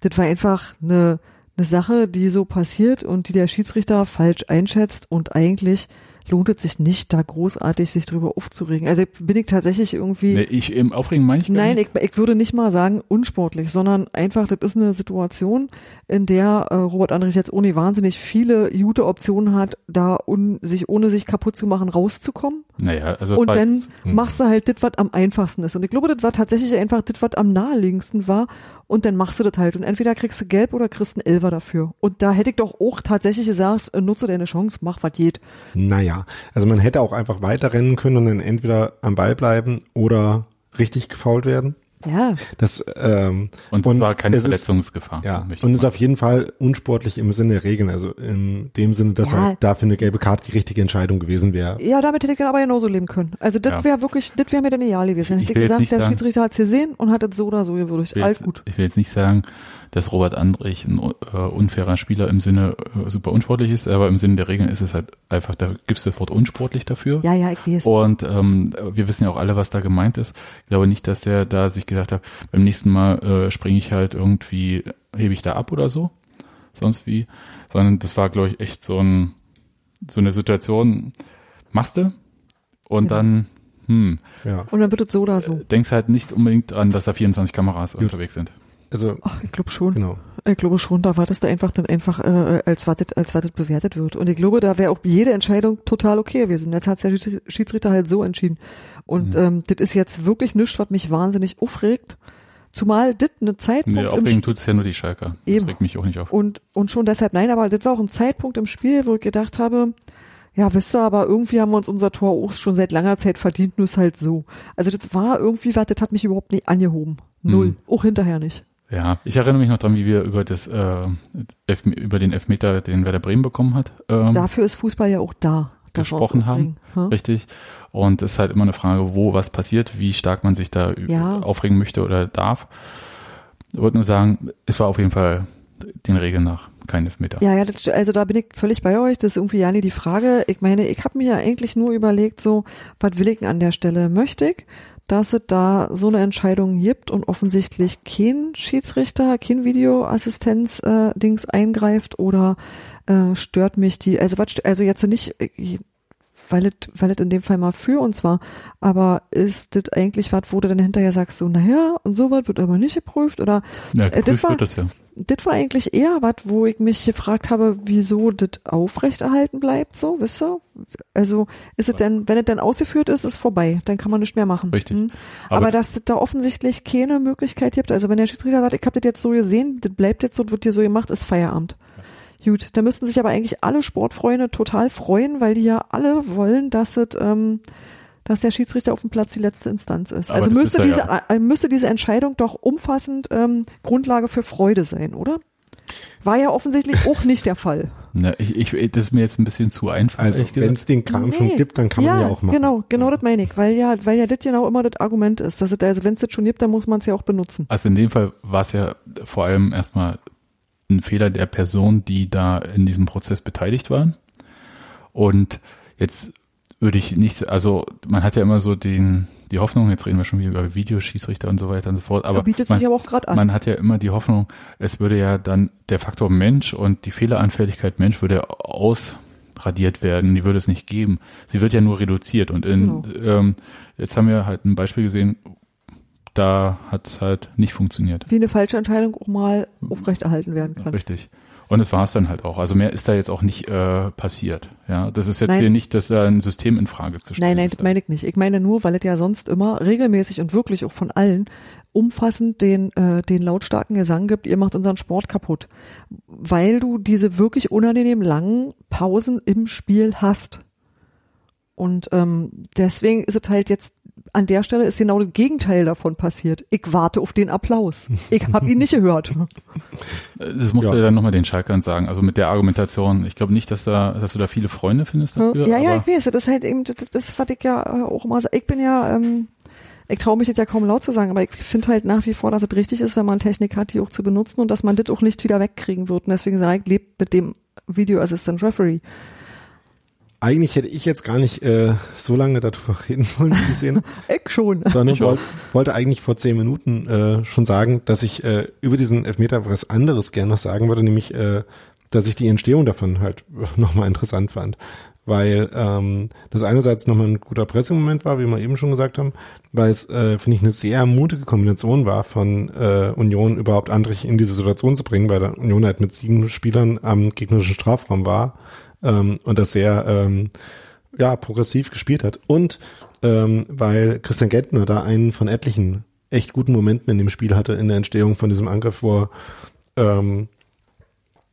S2: das war einfach eine, eine Sache, die so passiert und die der Schiedsrichter falsch einschätzt und eigentlich lohnt es sich nicht, da großartig sich drüber aufzuregen. Also bin ich tatsächlich irgendwie.
S3: Nee, ich im Aufregen meine ich gar
S2: Nein,
S3: nicht.
S2: ich, ich würde nicht mal sagen unsportlich, sondern einfach, das ist eine Situation, in der äh, Robert Andrich jetzt ohne wahnsinnig viele gute Optionen hat, da un, sich ohne sich kaputt zu machen rauszukommen.
S3: Naja, also
S2: Und dann
S1: Hm.
S2: machst du halt das, was am einfachsten ist. Und ich glaube, das war tatsächlich einfach das, was am naheliegendsten war. Und dann machst du das halt. Und entweder kriegst du gelb oder kriegst einen Elfer dafür. Und da hätte ich doch auch tatsächlich gesagt, äh, nutze deine Chance, mach was geht.
S1: Naja, also man hätte auch einfach weiterrennen können und dann entweder am Ball bleiben oder richtig gefault werden.
S2: Ja,
S1: Das, ähm,
S3: und es war keine
S1: es ist-
S3: Verletzungsgefahr.
S1: Ja, und ist auf jeden Fall unsportlich im Sinne der Regeln, also in dem Sinne, dass
S2: Ja.
S1: halt dafür eine gelbe Karte die richtige Entscheidung gewesen wäre.
S2: Ja, damit hätte ich dann aber genauso leben können. Also das
S3: Ja.
S2: wäre wirklich, das wäre mir dann egal gewesen.
S3: Ich
S2: Hätte gesagt, der
S3: sagen-
S2: Schiedsrichter hat's gesehen und hat es so oder so gewürdigt. Alles gut.
S3: ich will jetzt nicht sagen, dass Robert Andrich ein äh, unfairer Spieler im Sinne äh, super unsportlich ist, aber im Sinne der Regeln ist es halt einfach, da gibt es das Wort unsportlich dafür.
S2: Ja, ja, ich weiß.
S3: Und ähm, wir wissen ja auch alle, was da gemeint ist. Ich glaube nicht, dass der da sich gedacht hat, beim nächsten Mal äh, springe ich halt irgendwie, hebe ich da ab oder so, sonst wie, sondern das war, glaube ich, echt so ein so eine Situation, machst du und
S2: Ja.
S3: dann, hm,
S1: Ja,
S2: Und dann wird es so oder so.
S3: denkst halt nicht unbedingt dran, dass da 24 Kameras unterwegs sind.
S1: Also
S2: Ach, ich glaube schon.
S1: genau.
S2: Ich glaube schon, da wartest du einfach dann einfach, äh, als wartet, als wartet bewertet wird. Und ich glaube, da wäre auch jede Entscheidung total okay gewesen. Jetzt hat der Schieds- Schiedsrichter halt so entschieden. Und
S3: Mhm.
S2: ähm, das ist jetzt wirklich nichts, was mich wahnsinnig aufregt. Zumal das eine Zeitpunkt
S3: Nee,
S2: im
S3: aufregend tut es ja nur die Schalker. Das
S2: Eben.
S3: regt mich auch nicht auf.
S2: Und, und schon deshalb nein, aber das war auch ein Zeitpunkt im Spiel, wo ich gedacht habe, ja, wisst ihr, aber irgendwie haben wir uns unser Tor auch schon seit langer Zeit verdient, nur ist halt so. Also das war irgendwie, was, das hat mich überhaupt nicht angehoben. Null.
S3: Mhm.
S2: Auch hinterher nicht.
S3: Ja, ich erinnere mich noch dran, wie wir über das äh, Elf, über den Elfmeter, den Werder Bremen bekommen hat, ähm,
S2: Dafür ist Fußball ja auch da.
S3: gesprochen haben.
S2: hm?
S3: richtig. Und es ist halt immer eine Frage, wo was passiert, wie stark man sich da
S2: Ja.
S3: aufregen möchte oder darf. Ich wollte nur sagen, es war auf jeden Fall den Regeln nach kein Elfmeter.
S2: Ja, ja, das, also da bin ich völlig bei euch. Das ist irgendwie ja nie die Frage. Ich meine, ich habe mir ja eigentlich nur überlegt, so, was will ich denn an der Stelle? Möchte ich, dass es da so eine Entscheidung gibt und offensichtlich kein Schiedsrichter, kein Videoassistenz-Dings eingreift oder äh, stört mich die, also was, also jetzt nicht, äh, weil es weil in dem Fall mal für uns war, aber ist das eigentlich was, wo du dann hinterher sagst, so, naja, und so was wird aber nicht geprüft oder
S3: Ja,
S2: Äh, das war-
S3: das ja.
S2: das war eigentlich eher was, wo ich mich gefragt habe, wieso das aufrechterhalten bleibt, so, wisst ihr? Also ist es denn, wenn es dann ausgeführt ist, ist vorbei, dann kann man nicht mehr machen.
S3: Richtig.
S2: Hm?
S3: Aber-
S2: Aber, dass es da offensichtlich keine Möglichkeit gibt, also wenn der Schiedsrichter sagt, ich habe das jetzt so gesehen, das bleibt jetzt so, wird dir so gemacht, ist Feierabend. Gut, da müssten sich aber eigentlich alle Sportfreunde total freuen, weil die ja alle wollen, dass es, ähm, dass der Schiedsrichter auf dem Platz die letzte Instanz ist.
S3: Aber
S2: also müsste
S3: ist
S2: diese, äh, müsste diese Entscheidung doch umfassend ähm, Grundlage für Freude sein, oder? War ja offensichtlich [laughs] auch nicht der Fall.
S3: Na, ich, ich, das ist mir jetzt ein bisschen zu einfach.
S1: Also wenn es den Kram schon
S2: Nee.
S1: gibt, dann kann man ja auch machen.
S2: Genau, genau das meine ich, weil ja, weil ja das genau immer das Argument ist, dass es, also wenn es das schon gibt, dann muss man es ja auch benutzen.
S3: Also in dem Fall war es ja vor allem erstmal ein Fehler der Person, die da in diesem Prozess beteiligt waren. Und jetzt würde ich nicht, also man hat ja immer so den, die Hoffnung, jetzt reden wir schon wieder über Videoschiedsrichter und so weiter und so fort, aber
S2: bietet
S3: man,
S2: aber
S3: man hat ja immer die Hoffnung, es würde ja dann der Faktor Mensch und die Fehleranfälligkeit Mensch würde ja ausradiert werden, die würde es nicht geben. Sie wird ja nur reduziert. Und in,
S2: Genau.
S3: ähm, jetzt haben wir halt ein Beispiel gesehen, da hat es halt nicht funktioniert.
S2: Wie eine falsche Entscheidung auch mal aufrechterhalten werden kann.
S3: Richtig. Und das war es dann halt auch. Also mehr ist da jetzt auch nicht äh, passiert. Ja, das ist jetzt
S2: Nein.
S3: hier nicht, dass da ein System in Frage zu stellen
S2: Nein, nein,
S3: ist.
S2: das meine ich nicht. Ich meine nur, weil es ja sonst immer regelmäßig und wirklich auch von allen umfassend den, äh, den lautstarken Gesang gibt, ihr macht unseren Sport kaputt. Weil du diese wirklich unangenehm langen Pausen im Spiel hast. Und ähm, deswegen ist es halt jetzt an der Stelle ist genau das Gegenteil davon passiert. Ich warte auf den Applaus. Ich habe ihn nicht gehört. [laughs]
S3: Das musst
S1: Ja.
S3: du ja dann nochmal den Schalkern sagen. Also mit der Argumentation. Ich glaube nicht, dass da, dass du da viele Freunde findest dafür.
S2: ja, ja, ich weiß, das ist halt eben, das, das was ich ja auch immer sag. Ich bin ja, ähm, ich traue mich das ja kaum laut zu sagen, aber ich finde halt nach wie vor, dass es richtig ist, wenn man Technik hat, die auch zu benutzen und dass man das auch nicht wieder wegkriegen wird. Und deswegen sage ich, lebt mit dem Video Assistant Referee.
S1: Eigentlich hätte ich jetzt gar nicht äh, so lange darüber [laughs] reden wollen, wie gesehen,
S2: Ich [laughs] schon.
S1: sondern
S3: Ich
S1: wollte eigentlich vor zehn Minuten äh, schon sagen, dass ich äh, über diesen Elfmeter was anderes gerne noch sagen würde, nämlich, äh, dass ich die Entstehung davon halt [laughs] nochmal interessant fand. Weil ähm, das einerseits nochmal ein guter Pressemoment war, wie wir eben schon gesagt haben, weil es, äh, finde ich, eine sehr mutige Kombination war von äh, Union überhaupt Andrich in diese Situation zu bringen, weil der Union halt mit sieben Spielern am gegnerischen Strafraum war ähm, und das sehr ähm, ja, progressiv gespielt hat. Und ähm, weil Christian Gentner da einen von etlichen echt guten Momenten in dem Spiel hatte in der Entstehung von diesem Angriff, wo er ähm,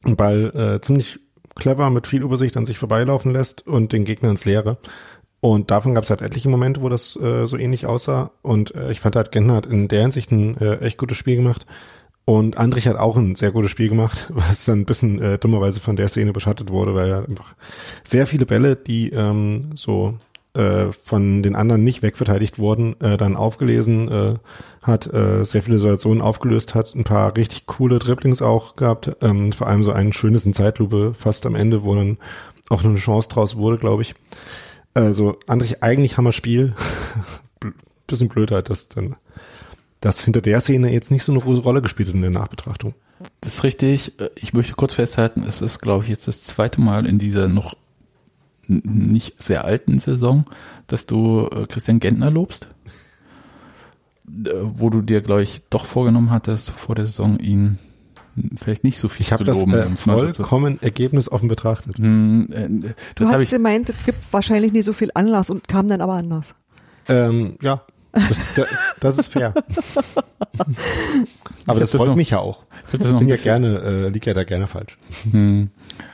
S1: einen Ball äh, ziemlich clever mit viel Übersicht an sich vorbeilaufen lässt und den Gegner ins Leere. Und davon gab es halt etliche Momente, wo das äh, so ähnlich aussah. Und äh, ich fand halt, Gentner hat in der Hinsicht ein äh, echt gutes Spiel gemacht. Und Andrich hat auch ein sehr gutes Spiel gemacht, [laughs] was dann ein bisschen äh, dummerweise von der Szene beschattet wurde, weil er einfach sehr viele Bälle, die ähm, so äh, von den anderen nicht wegverteidigt wurden, äh, dann aufgelesen äh, hat, äh, sehr viele Situationen aufgelöst hat, ein paar richtig coole Dribblings auch gehabt, ähm, vor allem so ein schönes in Zeitlupe fast am Ende, wo dann auch noch eine Chance draus wurde, glaube ich. Also Andrich eigentlich Hammer Spiel. [laughs] Bisschen blöd halt, dass dann das hinter der Szene jetzt nicht so eine große Rolle gespielt hat in der Nachbetrachtung.
S3: Das ist richtig. Äh, Ich möchte kurz festhalten, es ist, glaube ich, jetzt das zweite Mal in dieser noch nicht sehr alten Saison, dass du äh, Christian Gentner lobst. Äh, Wo du dir, glaube ich, doch vorgenommen hattest, vor der Saison ihn vielleicht nicht so viel
S1: Ich habe
S3: zu
S1: das
S3: loben.
S1: äh,
S3: es mal so zu-
S1: vollkommen ergebnisoffen betrachtet.
S3: Hm, äh,
S2: Du
S3: das habe
S2: hast
S3: ich.
S2: gemeint, es gibt wahrscheinlich nicht so viel Anlass und kam dann aber anders.
S1: Ähm, ja, das, da- das ist fair. [laughs] Aber das
S3: das
S1: freut
S3: noch-
S1: mich ja auch.
S3: Ich das
S1: Ich
S3: noch
S1: bin ja gerne, äh, liegt ja da gerne falsch.
S3: hm,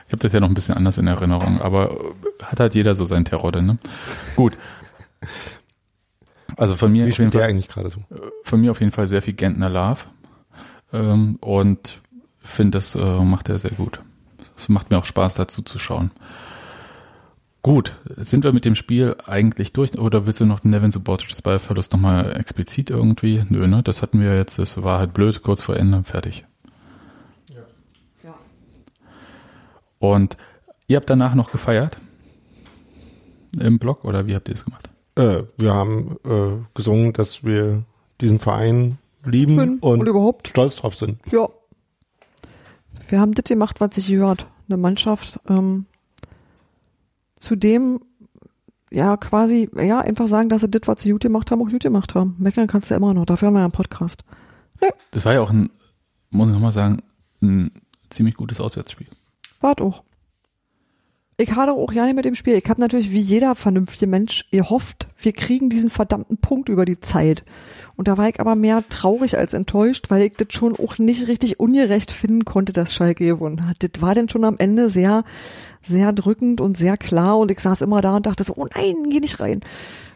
S3: ich habe das ja noch ein bisschen anders in Erinnerung, aber äh, hat halt jeder so sein Terodde, ne? Gut. Also von mir
S1: Wie
S3: auf jeden Fall
S1: eigentlich gerade so?
S3: von mir auf jeden Fall sehr viel Gentner Love. Ähm, und finde, das äh, macht er sehr gut. Es macht mir auch Spaß, dazu zu schauen. Gut, sind wir mit dem Spiel eigentlich durch oder willst du noch den Nevin Subotic's Ballverlust nochmal explizit irgendwie? Nö, ne? Das hatten wir jetzt, das war halt blöd, kurz vor Ende, fertig.
S2: Ja.
S3: Und ihr habt danach noch gefeiert? Im Blog oder wie habt ihr es gemacht?
S1: Äh, wir haben äh, gesungen, dass wir diesen Verein lieben
S2: Schön.
S1: und,
S2: Und überhaupt,
S1: stolz drauf sind.
S2: ja. Wir haben das gemacht, was sich gehört. Eine Mannschaft, ähm, zudem, ja, quasi, ja, einfach sagen, dass sie das, was sie gut gemacht haben, auch gut gemacht haben. Meckern kannst du immer noch. Dafür haben wir ja einen Podcast.
S3: Das war ja auch ein, muss ich nochmal sagen, ein ziemlich gutes Auswärtsspiel.
S2: Wart auch. Ich hatte auch ja nicht mit dem Spiel. Ich habe natürlich wie jeder vernünftige Mensch gehofft, wir kriegen diesen verdammten Punkt über die Zeit. Und da war ich aber mehr traurig als enttäuscht, weil ich das schon auch nicht richtig ungerecht finden konnte, dass Schalke gewonnen hat. Das war denn schon am Ende sehr, sehr drückend und sehr klar und ich saß immer da und dachte so, oh nein, geh nicht rein.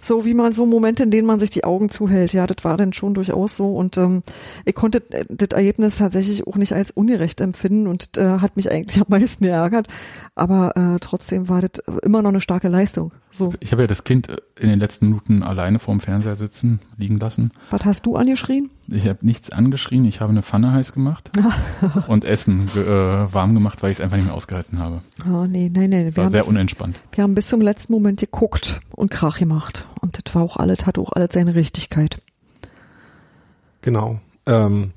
S2: So wie man so Momente, in denen man sich die Augen zuhält, ja, das war dann schon durchaus so. Und ähm, ich konnte äh, das Ergebnis tatsächlich auch nicht als ungerecht empfinden. Und äh, hat mich eigentlich am meisten geärgert, aber äh, trotzdem war das immer noch eine starke Leistung. So,
S3: Ich habe ja das Kind in den letzten Minuten alleine vorm Fernseher sitzen, liegen lassen.
S2: was hast du angeschrien?
S3: Ich habe nichts angeschrien, ich habe eine Pfanne heiß gemacht [laughs] und Essen äh, warm gemacht, weil ich es einfach nicht mehr ausgehalten habe.
S2: Ah, nee, nein, nein, wir
S3: War
S2: haben,
S3: sehr
S2: bis,
S3: unentspannt.
S2: wir haben bis zum letzten Moment geguckt und Krach gemacht und das war auch alles, hatte auch alles seine Richtigkeit.
S1: Genau. Ähm,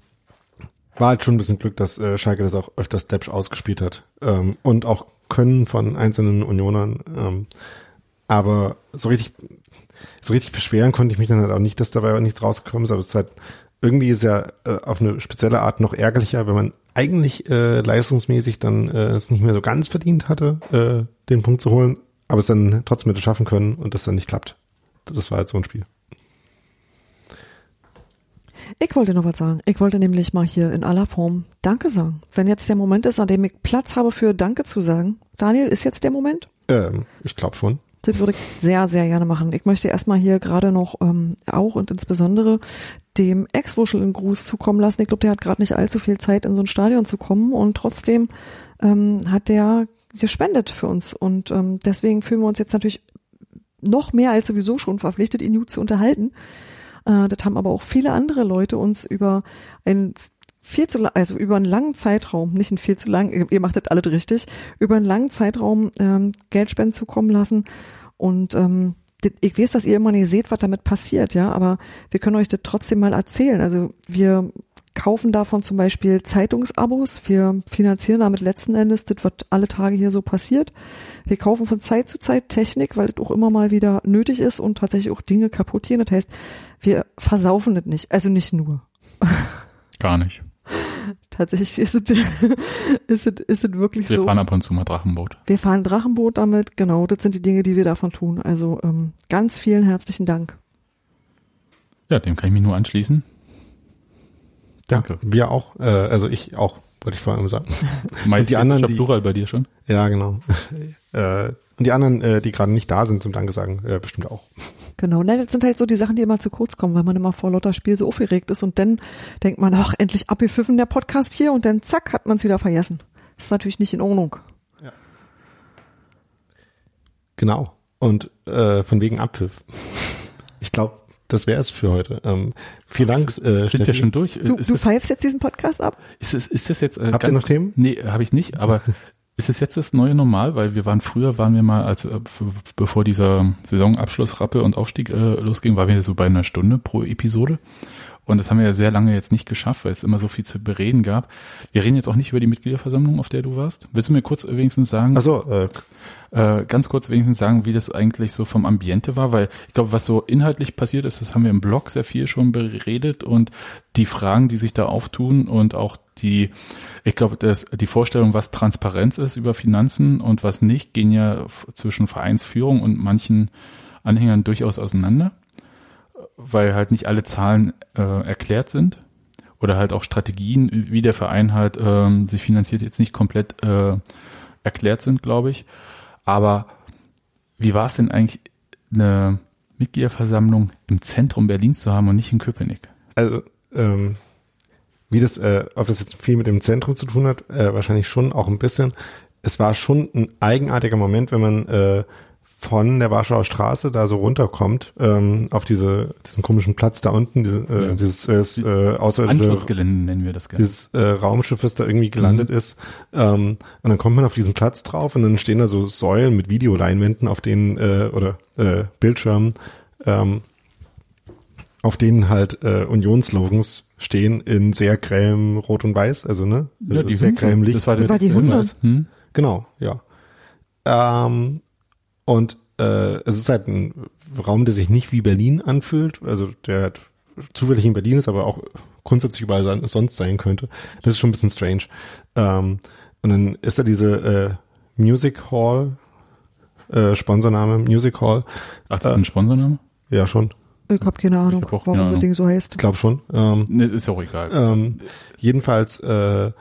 S1: war halt schon ein bisschen Glück, dass äh, Schalke das auch öfters Deppsch ausgespielt hat. Ähm, und auch Können von einzelnen Unionern. Ähm, aber so richtig, so richtig beschweren konnte ich mich dann halt auch nicht, dass dabei auch nichts rausgekommen ist. Aber es ist halt irgendwie ist ja äh, auf eine spezielle Art noch ärgerlicher, wenn man eigentlich äh, leistungsmäßig dann äh, es nicht mehr so ganz verdient hatte, äh, den Punkt zu holen, aber es dann trotzdem hätte schaffen können und das dann nicht klappt. Das war halt so ein Spiel.
S2: Ich wollte noch was sagen. Ich wollte nämlich mal hier in aller Form Danke sagen. Wenn jetzt der Moment ist, an dem ich Platz habe für Danke zu sagen. Daniel, ist jetzt der Moment?
S1: Ähm, ich glaube schon.
S2: Das würde ich sehr, sehr gerne machen. Ich möchte erstmal hier gerade noch ähm, auch und insbesondere dem Ex-Wuschel einen Gruß zukommen lassen. Ich glaube, der hat gerade nicht allzu viel Zeit, in so ein Stadion zu kommen und trotzdem ähm, hat der gespendet für uns. Und ähm, deswegen fühlen wir uns jetzt natürlich noch mehr als sowieso schon verpflichtet, ihn gut zu unterhalten. Äh, das haben aber auch viele andere Leute uns über ein viel zu lang, also über einen langen Zeitraum, nicht ein viel zu lang, ihr macht das alles richtig, über einen langen Zeitraum ähm, Geldspenden zukommen lassen und ähm, ich weiß, dass ihr immer nicht seht, was damit passiert, ja, aber wir können euch das trotzdem mal erzählen. Also wir kaufen davon zum Beispiel Zeitungsabos. Wir finanzieren damit letzten Endes das, was alle Tage hier so passiert. Wir kaufen von Zeit zu Zeit Technik, weil das auch immer mal wieder nötig ist und tatsächlich auch Dinge kaputt gehen. Das heißt, wir versaufen das nicht. Also nicht nur.
S3: Gar nicht.
S2: Tatsächlich ist es, [laughs] ist es, ist es wirklich
S3: Wir
S2: so.
S3: fahren ab und zu mal Drachenboot.
S2: Wir fahren Drachenboot damit, genau. Das sind die Dinge, die wir davon tun. Also ähm, ganz vielen herzlichen Dank.
S3: Ja, dem kann ich mich nur anschließen.
S1: Ja,
S3: Danke.
S1: wir auch, äh, also ich auch, wollte ich vorhin sagen. [laughs]
S3: Meist
S1: die anderen, die-
S3: Plural bei dir schon?
S1: Ja, genau. [laughs] äh, und die anderen, äh, die gerade nicht da sind zum Danke sagen, äh, bestimmt auch.
S2: Genau, ne, das sind halt so die Sachen, die immer zu kurz kommen, weil man immer vor lauter Spiel so aufgeregt ist und dann denkt man, ach, endlich abgepfiffen der Podcast hier und dann zack, hat man es wieder vergessen. Das ist natürlich nicht in Ordnung.
S1: Genau. Und äh, von wegen Abpfiff. Ich glaube, das wäre es für heute. Ähm, vielen Dank. Äh,
S3: Sind
S1: Steffi.
S3: wir schon durch?
S2: Du,
S3: ist,
S2: du
S3: das,
S2: pfeifst jetzt diesen Podcast ab?
S3: ist, das, ist das jetzt äh,
S1: Habt ihr noch Themen?
S3: Nee, habe ich nicht, aber [laughs] ist es jetzt das neue Normal? Weil wir waren früher, waren wir mal, als äh, bevor dieser Saisonabschlussrappe und Aufstieg äh, losging, waren wir so bei einer Stunde pro Episode. Und das haben wir ja sehr lange jetzt nicht geschafft, weil es immer so viel zu bereden gab. Wir reden jetzt auch nicht über die Mitgliederversammlung, auf der du warst. Willst du mir kurz wenigstens sagen,
S1: Also, äh,
S3: äh, ganz kurz wenigstens sagen, wie das eigentlich so vom Ambiente war, weil ich glaube, was so inhaltlich passiert ist, das haben wir im Blog sehr viel schon beredet und die Fragen, die sich da auftun und auch die, ich glaube, das, die Vorstellung, was Transparenz ist über Finanzen und was nicht, gehen ja zwischen Vereinsführung und manchen Anhängern durchaus auseinander, weil halt nicht alle Zahlen äh, erklärt sind oder halt auch Strategien, wie der Verein halt ähm, sich finanziert, jetzt nicht komplett äh, erklärt sind, glaube ich. Aber wie war es denn eigentlich, eine Mitgliederversammlung im Zentrum Berlins zu haben und nicht in Köpenick?
S1: also ähm, wie das, äh, ob das jetzt viel mit dem Zentrum zu tun hat, äh, wahrscheinlich schon auch ein bisschen. Es war schon ein eigenartiger Moment, wenn man äh, von der Warschauer Straße da so runterkommt ähm, auf diese diesen komischen Platz da unten, diese, äh,
S3: Ja.
S1: dieses äh, äh, außerirdische
S3: Antrittsgelände nennen wir das gerne.
S1: dieses äh, Raumschiff, das da irgendwie gelandet ist. Ähm, und dann kommt man auf diesen Platz drauf und dann stehen da so Säulen mit Videoleinwänden, auf denen äh, oder äh, Bildschirmen, ähm, auf denen halt äh, Unionsslogans stehen in sehr grellem Rot und Weiß, also ne,
S3: Ja,
S1: also
S3: die
S1: sehr
S3: Hunde.
S1: grellem Licht.
S3: Das war,
S2: Das war die Hunde.
S3: Hm?
S1: Genau, ja. Ähm, und äh, es ist halt ein Raum, der sich nicht wie Berlin anfühlt, also der halt zufällig in Berlin ist, aber auch grundsätzlich überall san- sonst sein könnte. Das ist schon ein bisschen strange. Ähm, und dann ist da diese äh, Music Hall, äh, Sponsorname Music Hall.
S3: Ach, das ist ein Sponsorname?
S1: Ja, schon.
S2: Ich habe keine Ahnung,
S3: hab
S2: warum das. Ding so heißt.
S1: Ich glaube schon. Ähm,
S3: Nee, ist auch egal.
S1: Ähm, jedenfalls äh,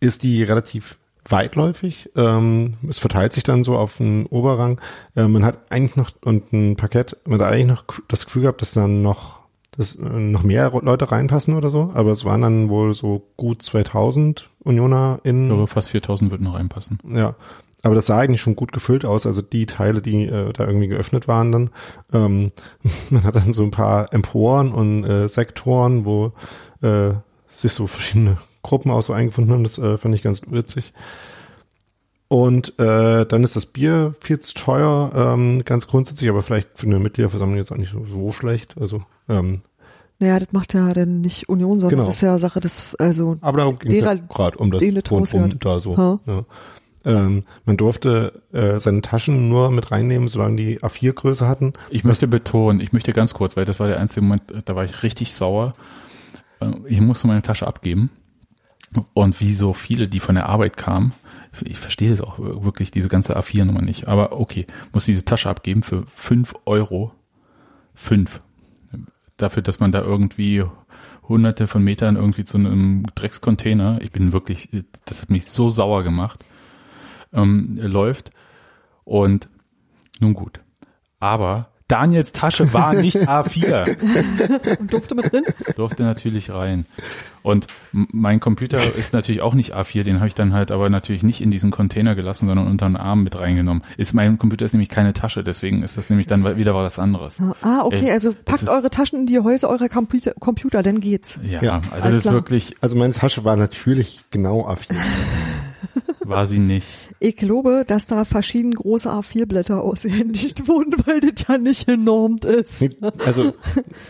S1: ist die relativ weitläufig. Ähm, es verteilt sich dann so auf einen Oberrang. Äh, man hat eigentlich noch und ein Parkett. Man hat eigentlich noch das Gefühl gehabt, dass dann noch dass äh, noch mehr Leute reinpassen oder so. Aber es waren dann wohl so gut 2000 Unioner
S3: Ich
S1: in
S3: glaube, fast 4000 würden noch reinpassen.
S1: ja. Aber das sah eigentlich schon gut gefüllt aus, also die Teile, die äh, da irgendwie geöffnet waren dann. Ähm, [laughs] man hat dann so ein paar Emporen und äh, Sektoren, wo äh, sich so verschiedene Gruppen auch so eingefunden haben. Das äh, fand ich ganz witzig. Und äh, dann ist das Bier viel zu teuer, ähm, ganz grundsätzlich, aber vielleicht für eine Mitgliederversammlung jetzt auch nicht so, so schlecht. Also, ähm,
S2: Naja, das macht ja dann nicht Union, sondern
S1: Genau.
S2: das ist ja Sache des, also
S1: aber da ging es gerade um das rundum da so.
S2: Ha.
S1: Ja. Ähm, man durfte äh, seine Taschen nur mit reinnehmen, solange die A4-Größe hatten.
S3: Ich möchte betonen, ich möchte ganz kurz, weil das war der einzige Moment, da war ich richtig sauer. äh, ich musste meine Tasche abgeben. Und wie so viele, die von der Arbeit kamen, ich verstehe das auch wirklich, diese ganze A4-Nummer nicht. Aber okay, muss diese Tasche abgeben für fünf Euro. Fünf. Dafür, dass man da irgendwie hunderte von Metern irgendwie zu einem Dreckscontainer, ich bin wirklich, das hat mich so sauer gemacht, ähm, läuft. Und nun gut. Aber Daniels Tasche war nicht [laughs] A4.
S2: Und durfte mit drin?
S3: Durfte natürlich rein. Und mein Computer ist natürlich auch nicht A4, den habe ich dann halt aber natürlich nicht in diesen Container gelassen, sondern unter den Arm mit reingenommen. Ist mein Computer ist nämlich keine Tasche, deswegen ist das nämlich dann wieder was anderes.
S2: Ah, okay, also packt eure Taschen in die Häuser eurer Computer, Computer dann geht's.
S3: Ja, ja also das ist wirklich.
S1: Also meine Tasche war natürlich genau A4.
S3: war sie nicht.
S2: Ich glaube, dass da verschieden große A4-Blätter ausgehändigt wurden, [laughs] weil das ja nicht enormt ist.
S1: Also,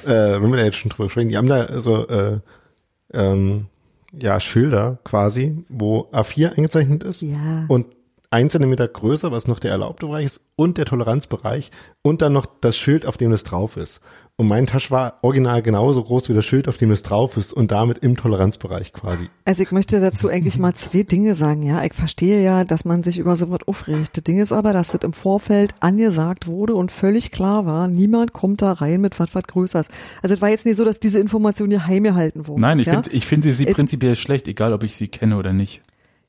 S1: äh, wenn wir da jetzt schon drüber sprechen, die haben da so äh, ähm, ja Schilder quasi, wo A4 eingezeichnet ist
S2: ja.
S1: und ein Zentimeter größer, was noch der erlaubte Bereich ist, und der Toleranzbereich und dann noch das Schild, auf dem es drauf ist. Und mein Tasch war original genauso groß wie das Schild, auf dem es drauf ist und damit im Toleranzbereich quasi.
S2: Also ich möchte dazu eigentlich mal zwei Dinge sagen, ja. Ich verstehe ja, dass man sich über sowas aufregt. Das Ding ist aber, dass das im Vorfeld angesagt wurde und völlig klar war, niemand kommt da rein mit was was Größeres. Also es war jetzt nicht so, dass diese Information hier heim gehalten wurde.
S3: Nein, ich
S2: ja?
S3: finde ich finde sie prinzipiell schlecht, egal ob ich sie kenne oder nicht.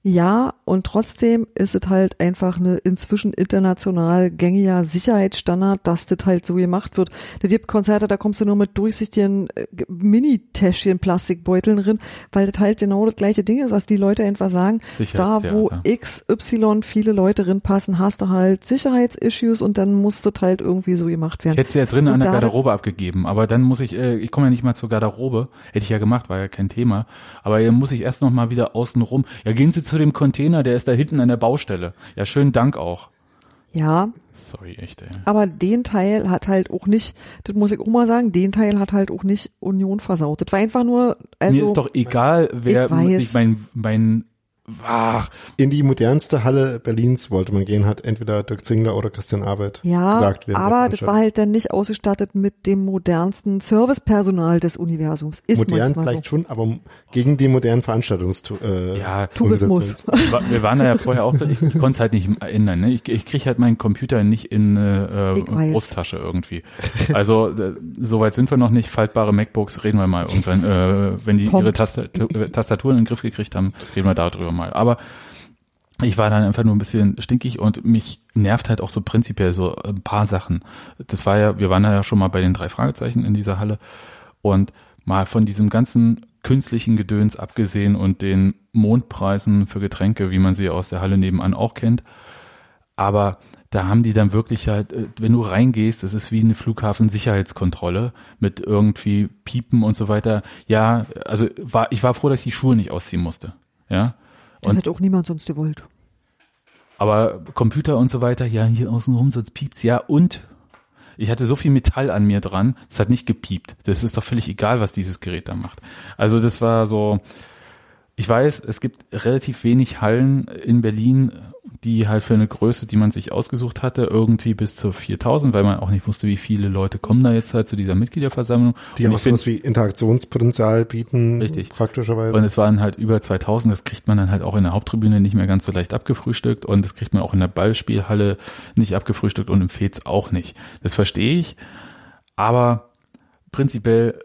S2: Ja, und trotzdem ist es halt einfach eine inzwischen international gängiger Sicherheitsstandard, dass das halt so gemacht wird. Da gibt Konzerte, da kommst du nur mit durchsichtigen äh, Mini-Täschchen, Plastikbeuteln drin, weil das halt genau das gleiche Ding ist, als die Leute einfach sagen, da wo XY viele Leute drin passen, hast du halt Sicherheitsissues und dann muss das halt irgendwie so gemacht werden.
S3: Ich hätte sie ja drinnen an der Garderobe abgegeben, aber dann muss ich, äh, ich komme ja nicht mal zur Garderobe, hätte ich ja gemacht, war ja kein Thema, aber dann muss ich erst noch mal wieder außen rum. Ja, gehen Sie zu dem Container, der ist da hinten an der Baustelle. Ja, schönen Dank auch.
S2: Ja.
S3: Sorry, echt, ey.
S2: Aber den Teil hat halt auch nicht, das muss ich auch mal sagen, den Teil hat halt auch nicht Union versaut. Das war einfach nur, also.
S3: Mir ist doch egal, wer sich mein, mein Ach.
S1: In die modernste Halle Berlins wollte man gehen, hat entweder Dirk Zingler oder Christian Arbeit
S2: ja,
S1: gesagt.
S2: aber das war halt dann nicht ausgestattet mit dem modernsten Servicepersonal des Universums. Ist
S1: Modern vielleicht
S2: so.
S1: schon, aber gegen den modernen Veranstaltungs
S3: äh, ja,
S2: Tourismus.
S3: Wir waren da ja vorher auch, ich, ich konnte es halt nicht ändern. Ne? Ich, ich kriege halt meinen Computer nicht in äh, Brusttasche irgendwie. Also äh, soweit sind wir noch nicht. Faltbare MacBooks reden wir mal irgendwann, äh, wenn die Kommt. ihre Tastaturen in den Griff gekriegt haben, reden wir darüber mal. Aber ich war dann einfach nur ein bisschen stinkig und mich nervt halt auch so prinzipiell so ein paar Sachen. Das war ja, wir waren ja schon mal bei den drei Fragezeichen in dieser Halle und mal von diesem ganzen künstlichen Gedöns abgesehen und den Mondpreisen für Getränke, wie man sie aus der Halle nebenan auch kennt. Aber da haben die dann wirklich halt, äh, wenn du reingehst, das ist wie eine Flughafensicherheitskontrolle mit irgendwie Piepen und so weiter. Ja, also war, ich war froh, dass ich die Schuhe nicht ausziehen musste. Ja,
S2: das hat auch niemand sonst gewollt.
S3: Aber Computer und so weiter, ja, hier außen rum, sonst piept's. Ja, und ich hatte so viel Metall an mir dran, es hat nicht gepiept. Das ist doch völlig egal, was dieses Gerät da macht. Also das war so, ich weiß, es gibt relativ wenig Hallen in Berlin, die halt für eine Größe, die man sich ausgesucht hatte, irgendwie bis zu 4000, weil man auch nicht wusste, wie viele Leute kommen da jetzt halt zu dieser Mitgliederversammlung.
S1: Die und auch sowas wie Interaktionspotenzial bieten.
S3: Richtig.
S1: Praktischerweise.
S3: Und es waren halt über 2000, das kriegt man dann halt auch in der Haupttribüne nicht mehr ganz so leicht abgefrühstückt und das kriegt man auch in der Ballspielhalle nicht abgefrühstückt und im FEZ auch nicht. Das verstehe ich, aber prinzipiell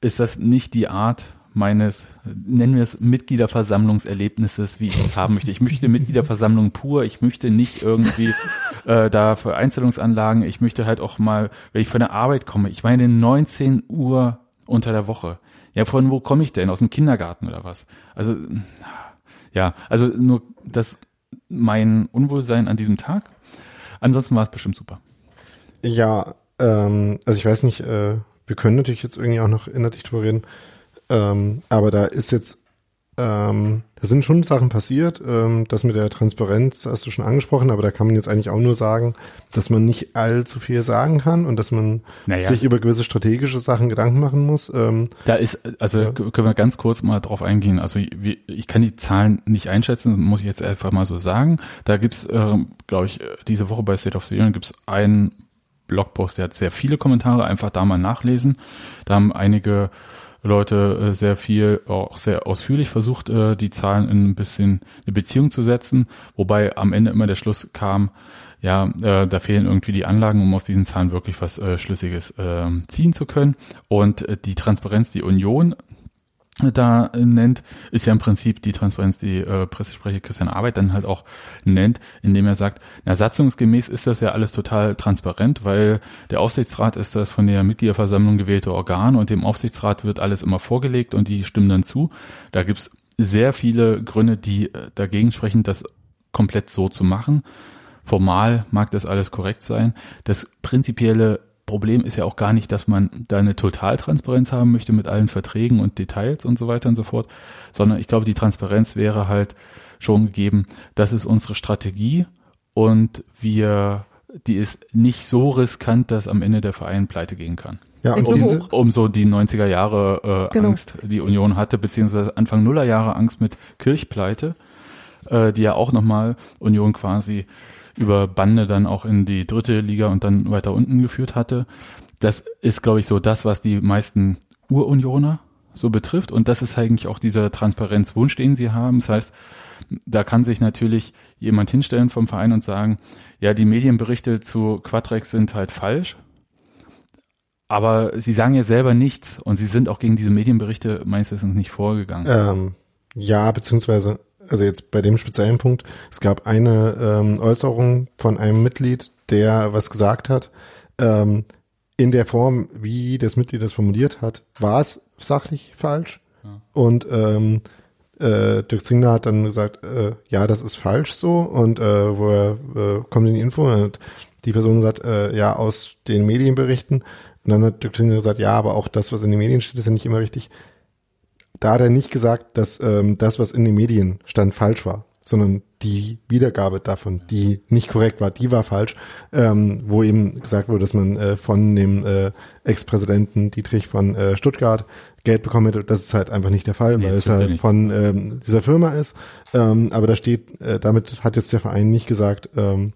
S3: ist das nicht die Art, meines, nennen wir es Mitgliederversammlungserlebnisses, wie ich es haben möchte. Ich möchte Mitgliederversammlung pur, ich möchte nicht irgendwie [laughs] äh, da für Einstellungsanlagen, ich möchte halt auch mal, wenn ich von der Arbeit komme, ich meine 19 Uhr unter der Woche. Ja, von wo komme ich denn? Aus dem Kindergarten oder was? Also, ja, also nur das mein Unwohlsein an diesem Tag. Ansonsten war es bestimmt super.
S1: Ja, ähm, also ich weiß nicht, äh, wir können natürlich jetzt irgendwie auch noch inhaltlich drüber reden. Ähm, aber da ist jetzt, ähm, da sind schon Sachen passiert. Ähm, das mit der Transparenz hast du schon angesprochen, aber da kann man jetzt eigentlich auch nur sagen, dass man nicht allzu viel sagen kann und dass man naja. sich über gewisse strategische Sachen Gedanken machen muss. Ähm,
S3: da ist, also ja. können wir ganz kurz mal drauf eingehen. Also ich, kann die Zahlen nicht einschätzen, muss ich jetzt einfach mal so sagen. Da gibt's, äh, glaube ich, diese Woche bei State of the Union gibt's einen Blogpost, der hat sehr viele Kommentare, einfach da mal nachlesen. Da haben einige Leute äh, sehr viel, auch sehr ausführlich versucht, äh, die Zahlen in ein bisschen eine Beziehung zu setzen, wobei am Ende immer der Schluss kam, ja, äh, da fehlen irgendwie die Anlagen, um aus diesen Zahlen wirklich was äh, Schlüssiges äh, ziehen zu können. Und äh, die Transparenz, die Union da nennt, ist ja im Prinzip die Transparenz, die äh, Pressesprecher Christian Arbeit dann halt auch nennt, indem er sagt, na, satzungsgemäß ist das ja alles total transparent, weil der Aufsichtsrat ist das von der Mitgliederversammlung gewählte Organ und dem Aufsichtsrat wird alles immer vorgelegt und die stimmen dann zu. Da gibt's sehr viele Gründe, die äh, dagegen sprechen, das komplett so zu machen. Formal mag das alles korrekt sein. Das prinzipielle Problem ist ja auch gar nicht, dass man da eine Totaltransparenz haben möchte mit allen Verträgen und Details und so weiter und so fort, sondern ich glaube, die Transparenz wäre halt schon gegeben, das ist unsere Strategie und wir, die ist nicht so riskant, dass am Ende der Verein pleite gehen kann.
S1: Ja, und
S3: Um,
S1: diese,
S3: um so die 90er Jahre äh,
S2: Genau.
S3: Angst, die Union hatte, beziehungsweise Anfang Nuller Jahre Angst mit Kirchpleite, äh, die ja auch nochmal Union quasi über Bande dann auch in die dritte Liga und dann weiter unten geführt hatte. Das ist, glaube ich, so das, was die meisten Urunioner so betrifft. Und das ist eigentlich auch dieser Transparenzwunsch, den sie haben. Das heißt, da kann sich natürlich jemand hinstellen vom Verein und sagen, ja, die Medienberichte zu Quadrex sind halt falsch. Aber sie sagen ja selber nichts und sie sind auch gegen diese Medienberichte meines Wissens nicht vorgegangen.
S1: ähm, ja, beziehungsweise, also jetzt bei dem speziellen Punkt, es gab eine ähm, Äußerung von einem Mitglied, der was gesagt hat, ähm, in der Form, wie das Mitglied das formuliert hat, war es sachlich falsch. Und ähm, äh, Dirk Zingler hat dann gesagt, äh, ja, das ist falsch so. Und äh, wo er äh, kommt in die Info und die Person gesagt, äh, ja, aus den Medienberichten. Und dann hat Dirk Zingler gesagt, ja, aber auch das, was in den Medien steht, ist ja nicht immer richtig. Da hat er nicht gesagt, dass ähm, das, was in den Medien stand, falsch war, sondern die Wiedergabe davon, die nicht korrekt war, die war falsch, ähm, wo eben gesagt wurde, dass man äh, von dem äh, Ex-Präsidenten Dietrich von äh, Stuttgart Geld bekommen hätte. Das ist halt einfach nicht der Fall,
S3: Nee,
S1: weil es halt
S3: nicht.
S1: von ähm, dieser Firma ist. Ähm, aber da steht, äh, damit hat jetzt der Verein nicht gesagt, ähm,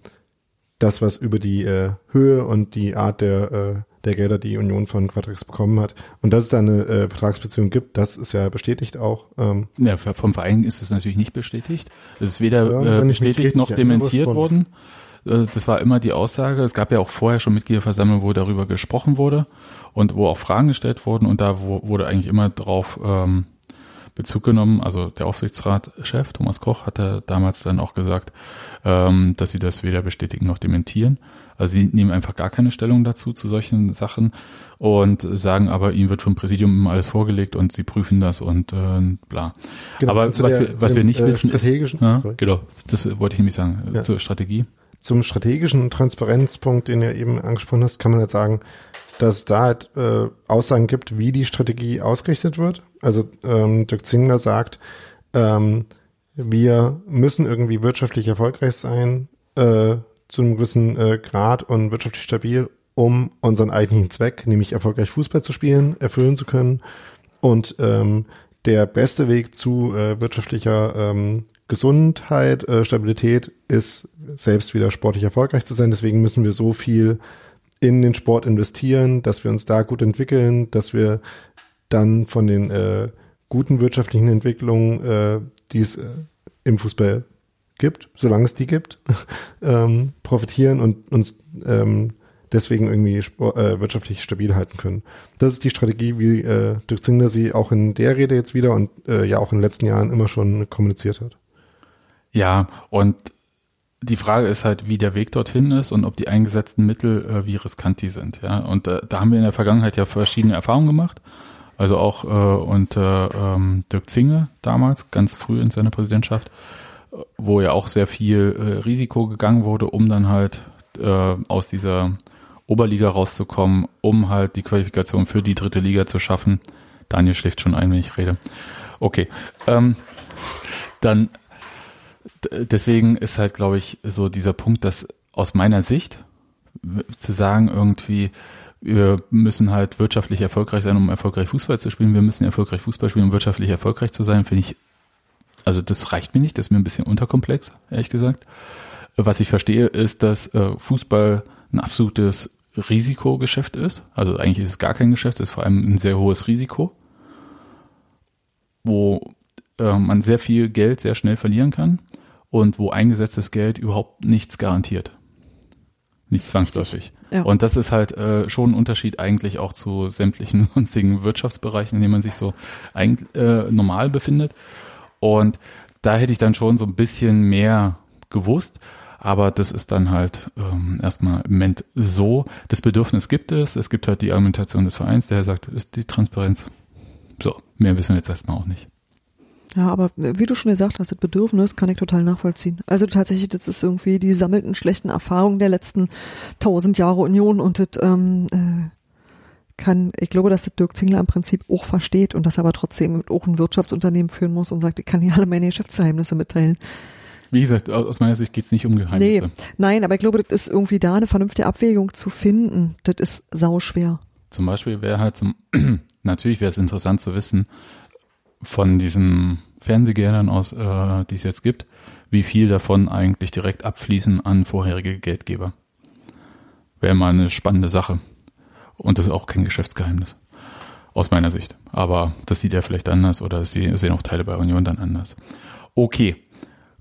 S1: das, was über die äh, Höhe und die Art der, äh, der Gelder, die Union von Quadrix bekommen hat. Und dass es da eine äh, Vertragsbeziehung gibt, das ist ja bestätigt auch. Ähm,
S3: Ja, vom Verein ist es natürlich nicht bestätigt. Es ist weder
S1: Ja,
S3: äh, bestätigt noch dementiert worden. Äh, Das war immer die Aussage. Es gab ja auch vorher schon Mitgliederversammlungen, wo darüber gesprochen wurde und wo auch Fragen gestellt wurden und da wo, wurde eigentlich immer drauf ähm, Bezug genommen. Also der Aufsichtsratschef Thomas Koch hatte damals dann auch gesagt, ähm, dass sie das weder bestätigen noch dementieren. Also sie nehmen einfach gar keine Stellung dazu zu solchen Sachen und sagen aber, ihnen wird vom Präsidium alles vorgelegt und sie prüfen das und äh, bla.
S1: Genau,
S3: aber was,
S1: der-
S3: wir, was wir
S1: dem,
S3: nicht
S1: äh,
S3: wissen
S1: strategischen-
S3: ist,
S1: sorry.
S3: genau, das wollte ich nämlich sagen, äh,
S1: Ja.
S3: zur Strategie.
S1: zum strategischen Transparenzpunkt, den du eben angesprochen hast, kann man halt sagen, dass es da halt äh, Aussagen gibt, wie die Strategie ausgerichtet wird. Also ähm, Dirk Zingler sagt, ähm, wir müssen irgendwie wirtschaftlich erfolgreich sein, äh, zu einem gewissen äh, Grad und wirtschaftlich stabil, um unseren eigentlichen Zweck, nämlich erfolgreich Fußball zu spielen, erfüllen zu können. Und ähm, der beste Weg zu äh, wirtschaftlicher ähm, Gesundheit, äh, Stabilität ist selbst wieder sportlich erfolgreich zu sein. Deswegen müssen wir so viel in den Sport investieren, dass wir uns da gut entwickeln, dass wir dann von den äh, guten wirtschaftlichen Entwicklungen, äh, die es äh, im Fußball gibt, solange es die gibt, [laughs] ähm, profitieren und uns ähm, deswegen irgendwie äh, wirtschaftlich stabil halten können. Das ist die Strategie, wie äh, Dirk Zingler sie auch in der Rede jetzt wieder und äh, ja auch in den letzten Jahren immer schon kommuniziert hat.
S3: Ja, und die Frage ist halt, wie der Weg dorthin ist und ob die eingesetzten Mittel, äh, wie riskant die sind. Ja, und äh, da haben wir in der Vergangenheit ja verschiedene Erfahrungen gemacht. Also auch äh, unter ähm, Dirk Zinge damals, ganz früh in seiner Präsidentschaft, wo ja auch sehr viel äh, Risiko gegangen wurde, um dann halt äh, aus dieser Oberliga rauszukommen, um halt die Qualifikation für die dritte Liga zu schaffen. Daniel schläft schon ein, wenn ich rede. Okay. Ähm, dann deswegen ist halt, glaube ich, so dieser Punkt, dass aus meiner Sicht zu sagen irgendwie, wir müssen halt wirtschaftlich erfolgreich sein, um erfolgreich Fußball zu spielen. Wir müssen erfolgreich Fußball spielen, um wirtschaftlich erfolgreich zu sein, finde ich, also das reicht mir nicht, das ist mir ein bisschen unterkomplex, ehrlich gesagt. Was ich verstehe, ist, dass äh, Fußball ein absolutes Risikogeschäft ist. Also eigentlich ist es gar kein Geschäft, es ist vor allem ein sehr hohes Risiko. wo äh, man sehr viel Geld sehr schnell verlieren kann und wo eingesetztes Geld überhaupt nichts garantiert. Nicht zwangsläufig.
S2: Ja.
S3: Und das ist halt äh, schon ein Unterschied eigentlich auch zu sämtlichen [laughs] sonstigen Wirtschaftsbereichen, in denen man sich so eigentlich, äh, normal befindet. Und da hätte ich dann schon so ein bisschen mehr gewusst. Aber das ist dann halt ähm, erstmal im Moment so. Das Bedürfnis gibt es. Es gibt halt die Argumentation des Vereins, der sagt, ist die Transparenz. So, mehr wissen wir jetzt erstmal auch nicht.
S2: Ja, aber wie du schon gesagt hast, das Bedürfnis kann ich total nachvollziehen. Also tatsächlich, das ist irgendwie die sammelten schlechten Erfahrungen der letzten tausend Jahre Union und das ähm, äh, kann, ich glaube, dass das Dirk Zingler im Prinzip auch versteht und das aber trotzdem auch ein Wirtschaftsunternehmen führen muss und sagt, ich kann hier alle meine Geschäftsgeheimnisse mitteilen.
S3: Wie gesagt, aus meiner Sicht geht es nicht um Geheimnisse.
S2: Nee, nein, aber ich glaube, das ist irgendwie da eine vernünftige Abwägung zu finden. Das ist sauschwer.
S3: Zum Beispiel wäre halt zum, [clears throat] natürlich wäre es interessant zu wissen, von diesen Fernsehgeldern aus, äh, die es jetzt gibt, wie viel davon eigentlich direkt abfließen an vorherige Geldgeber. Wäre mal eine spannende Sache. Und das ist auch kein Geschäftsgeheimnis. Aus meiner Sicht. Aber das sieht er vielleicht anders oder sie sehen auch Teile bei Union dann anders. Okay.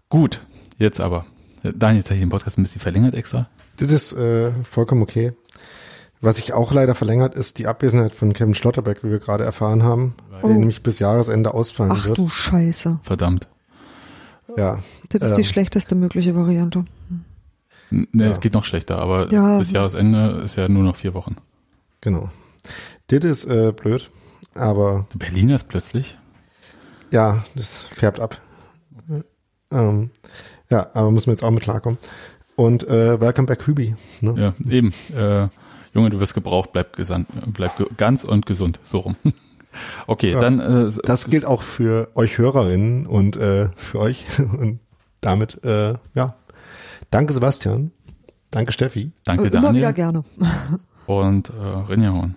S3: Gut. Jetzt aber. Daniel, jetzt habe ich den Podcast ein bisschen verlängert extra.
S1: Das ist äh, vollkommen okay. Was sich auch leider verlängert, ist die Abwesenheit von Kevin Schlotterbeck, wie wir gerade erfahren haben,
S2: Oh.
S1: der nämlich bis Jahresende ausfallen
S2: Ach
S1: wird.
S2: du Scheiße.
S3: Verdammt.
S1: Ja.
S2: Das ist
S1: Ähm.
S2: die schlechteste mögliche Variante.
S3: N- Ne,
S1: Ja.
S3: es geht noch schlechter, aber
S2: Ja.
S3: bis Jahresende ist ja nur noch vier Wochen.
S1: Genau. Das ist äh, blöd, aber
S3: Die Berliners plötzlich.
S1: ja, das färbt ab. Ähm, ja, aber müssen wir jetzt auch mit klarkommen. Und äh, Welcome back Hübi. Ne?
S3: Ja, eben. Äh, Junge, du wirst gebraucht, bleib, gesandt, bleib ge ganz und gesund. So rum. [laughs] Okay,
S1: Ja.
S3: dann äh,
S1: Das gilt auch für euch Hörerinnen und äh, für euch. [laughs] Und damit, äh, ja. Danke Sebastian. Danke Steffi.
S3: danke
S2: Äh, Immer wieder
S3: Daniel
S2: gerne. [laughs]
S3: und äh, Horn.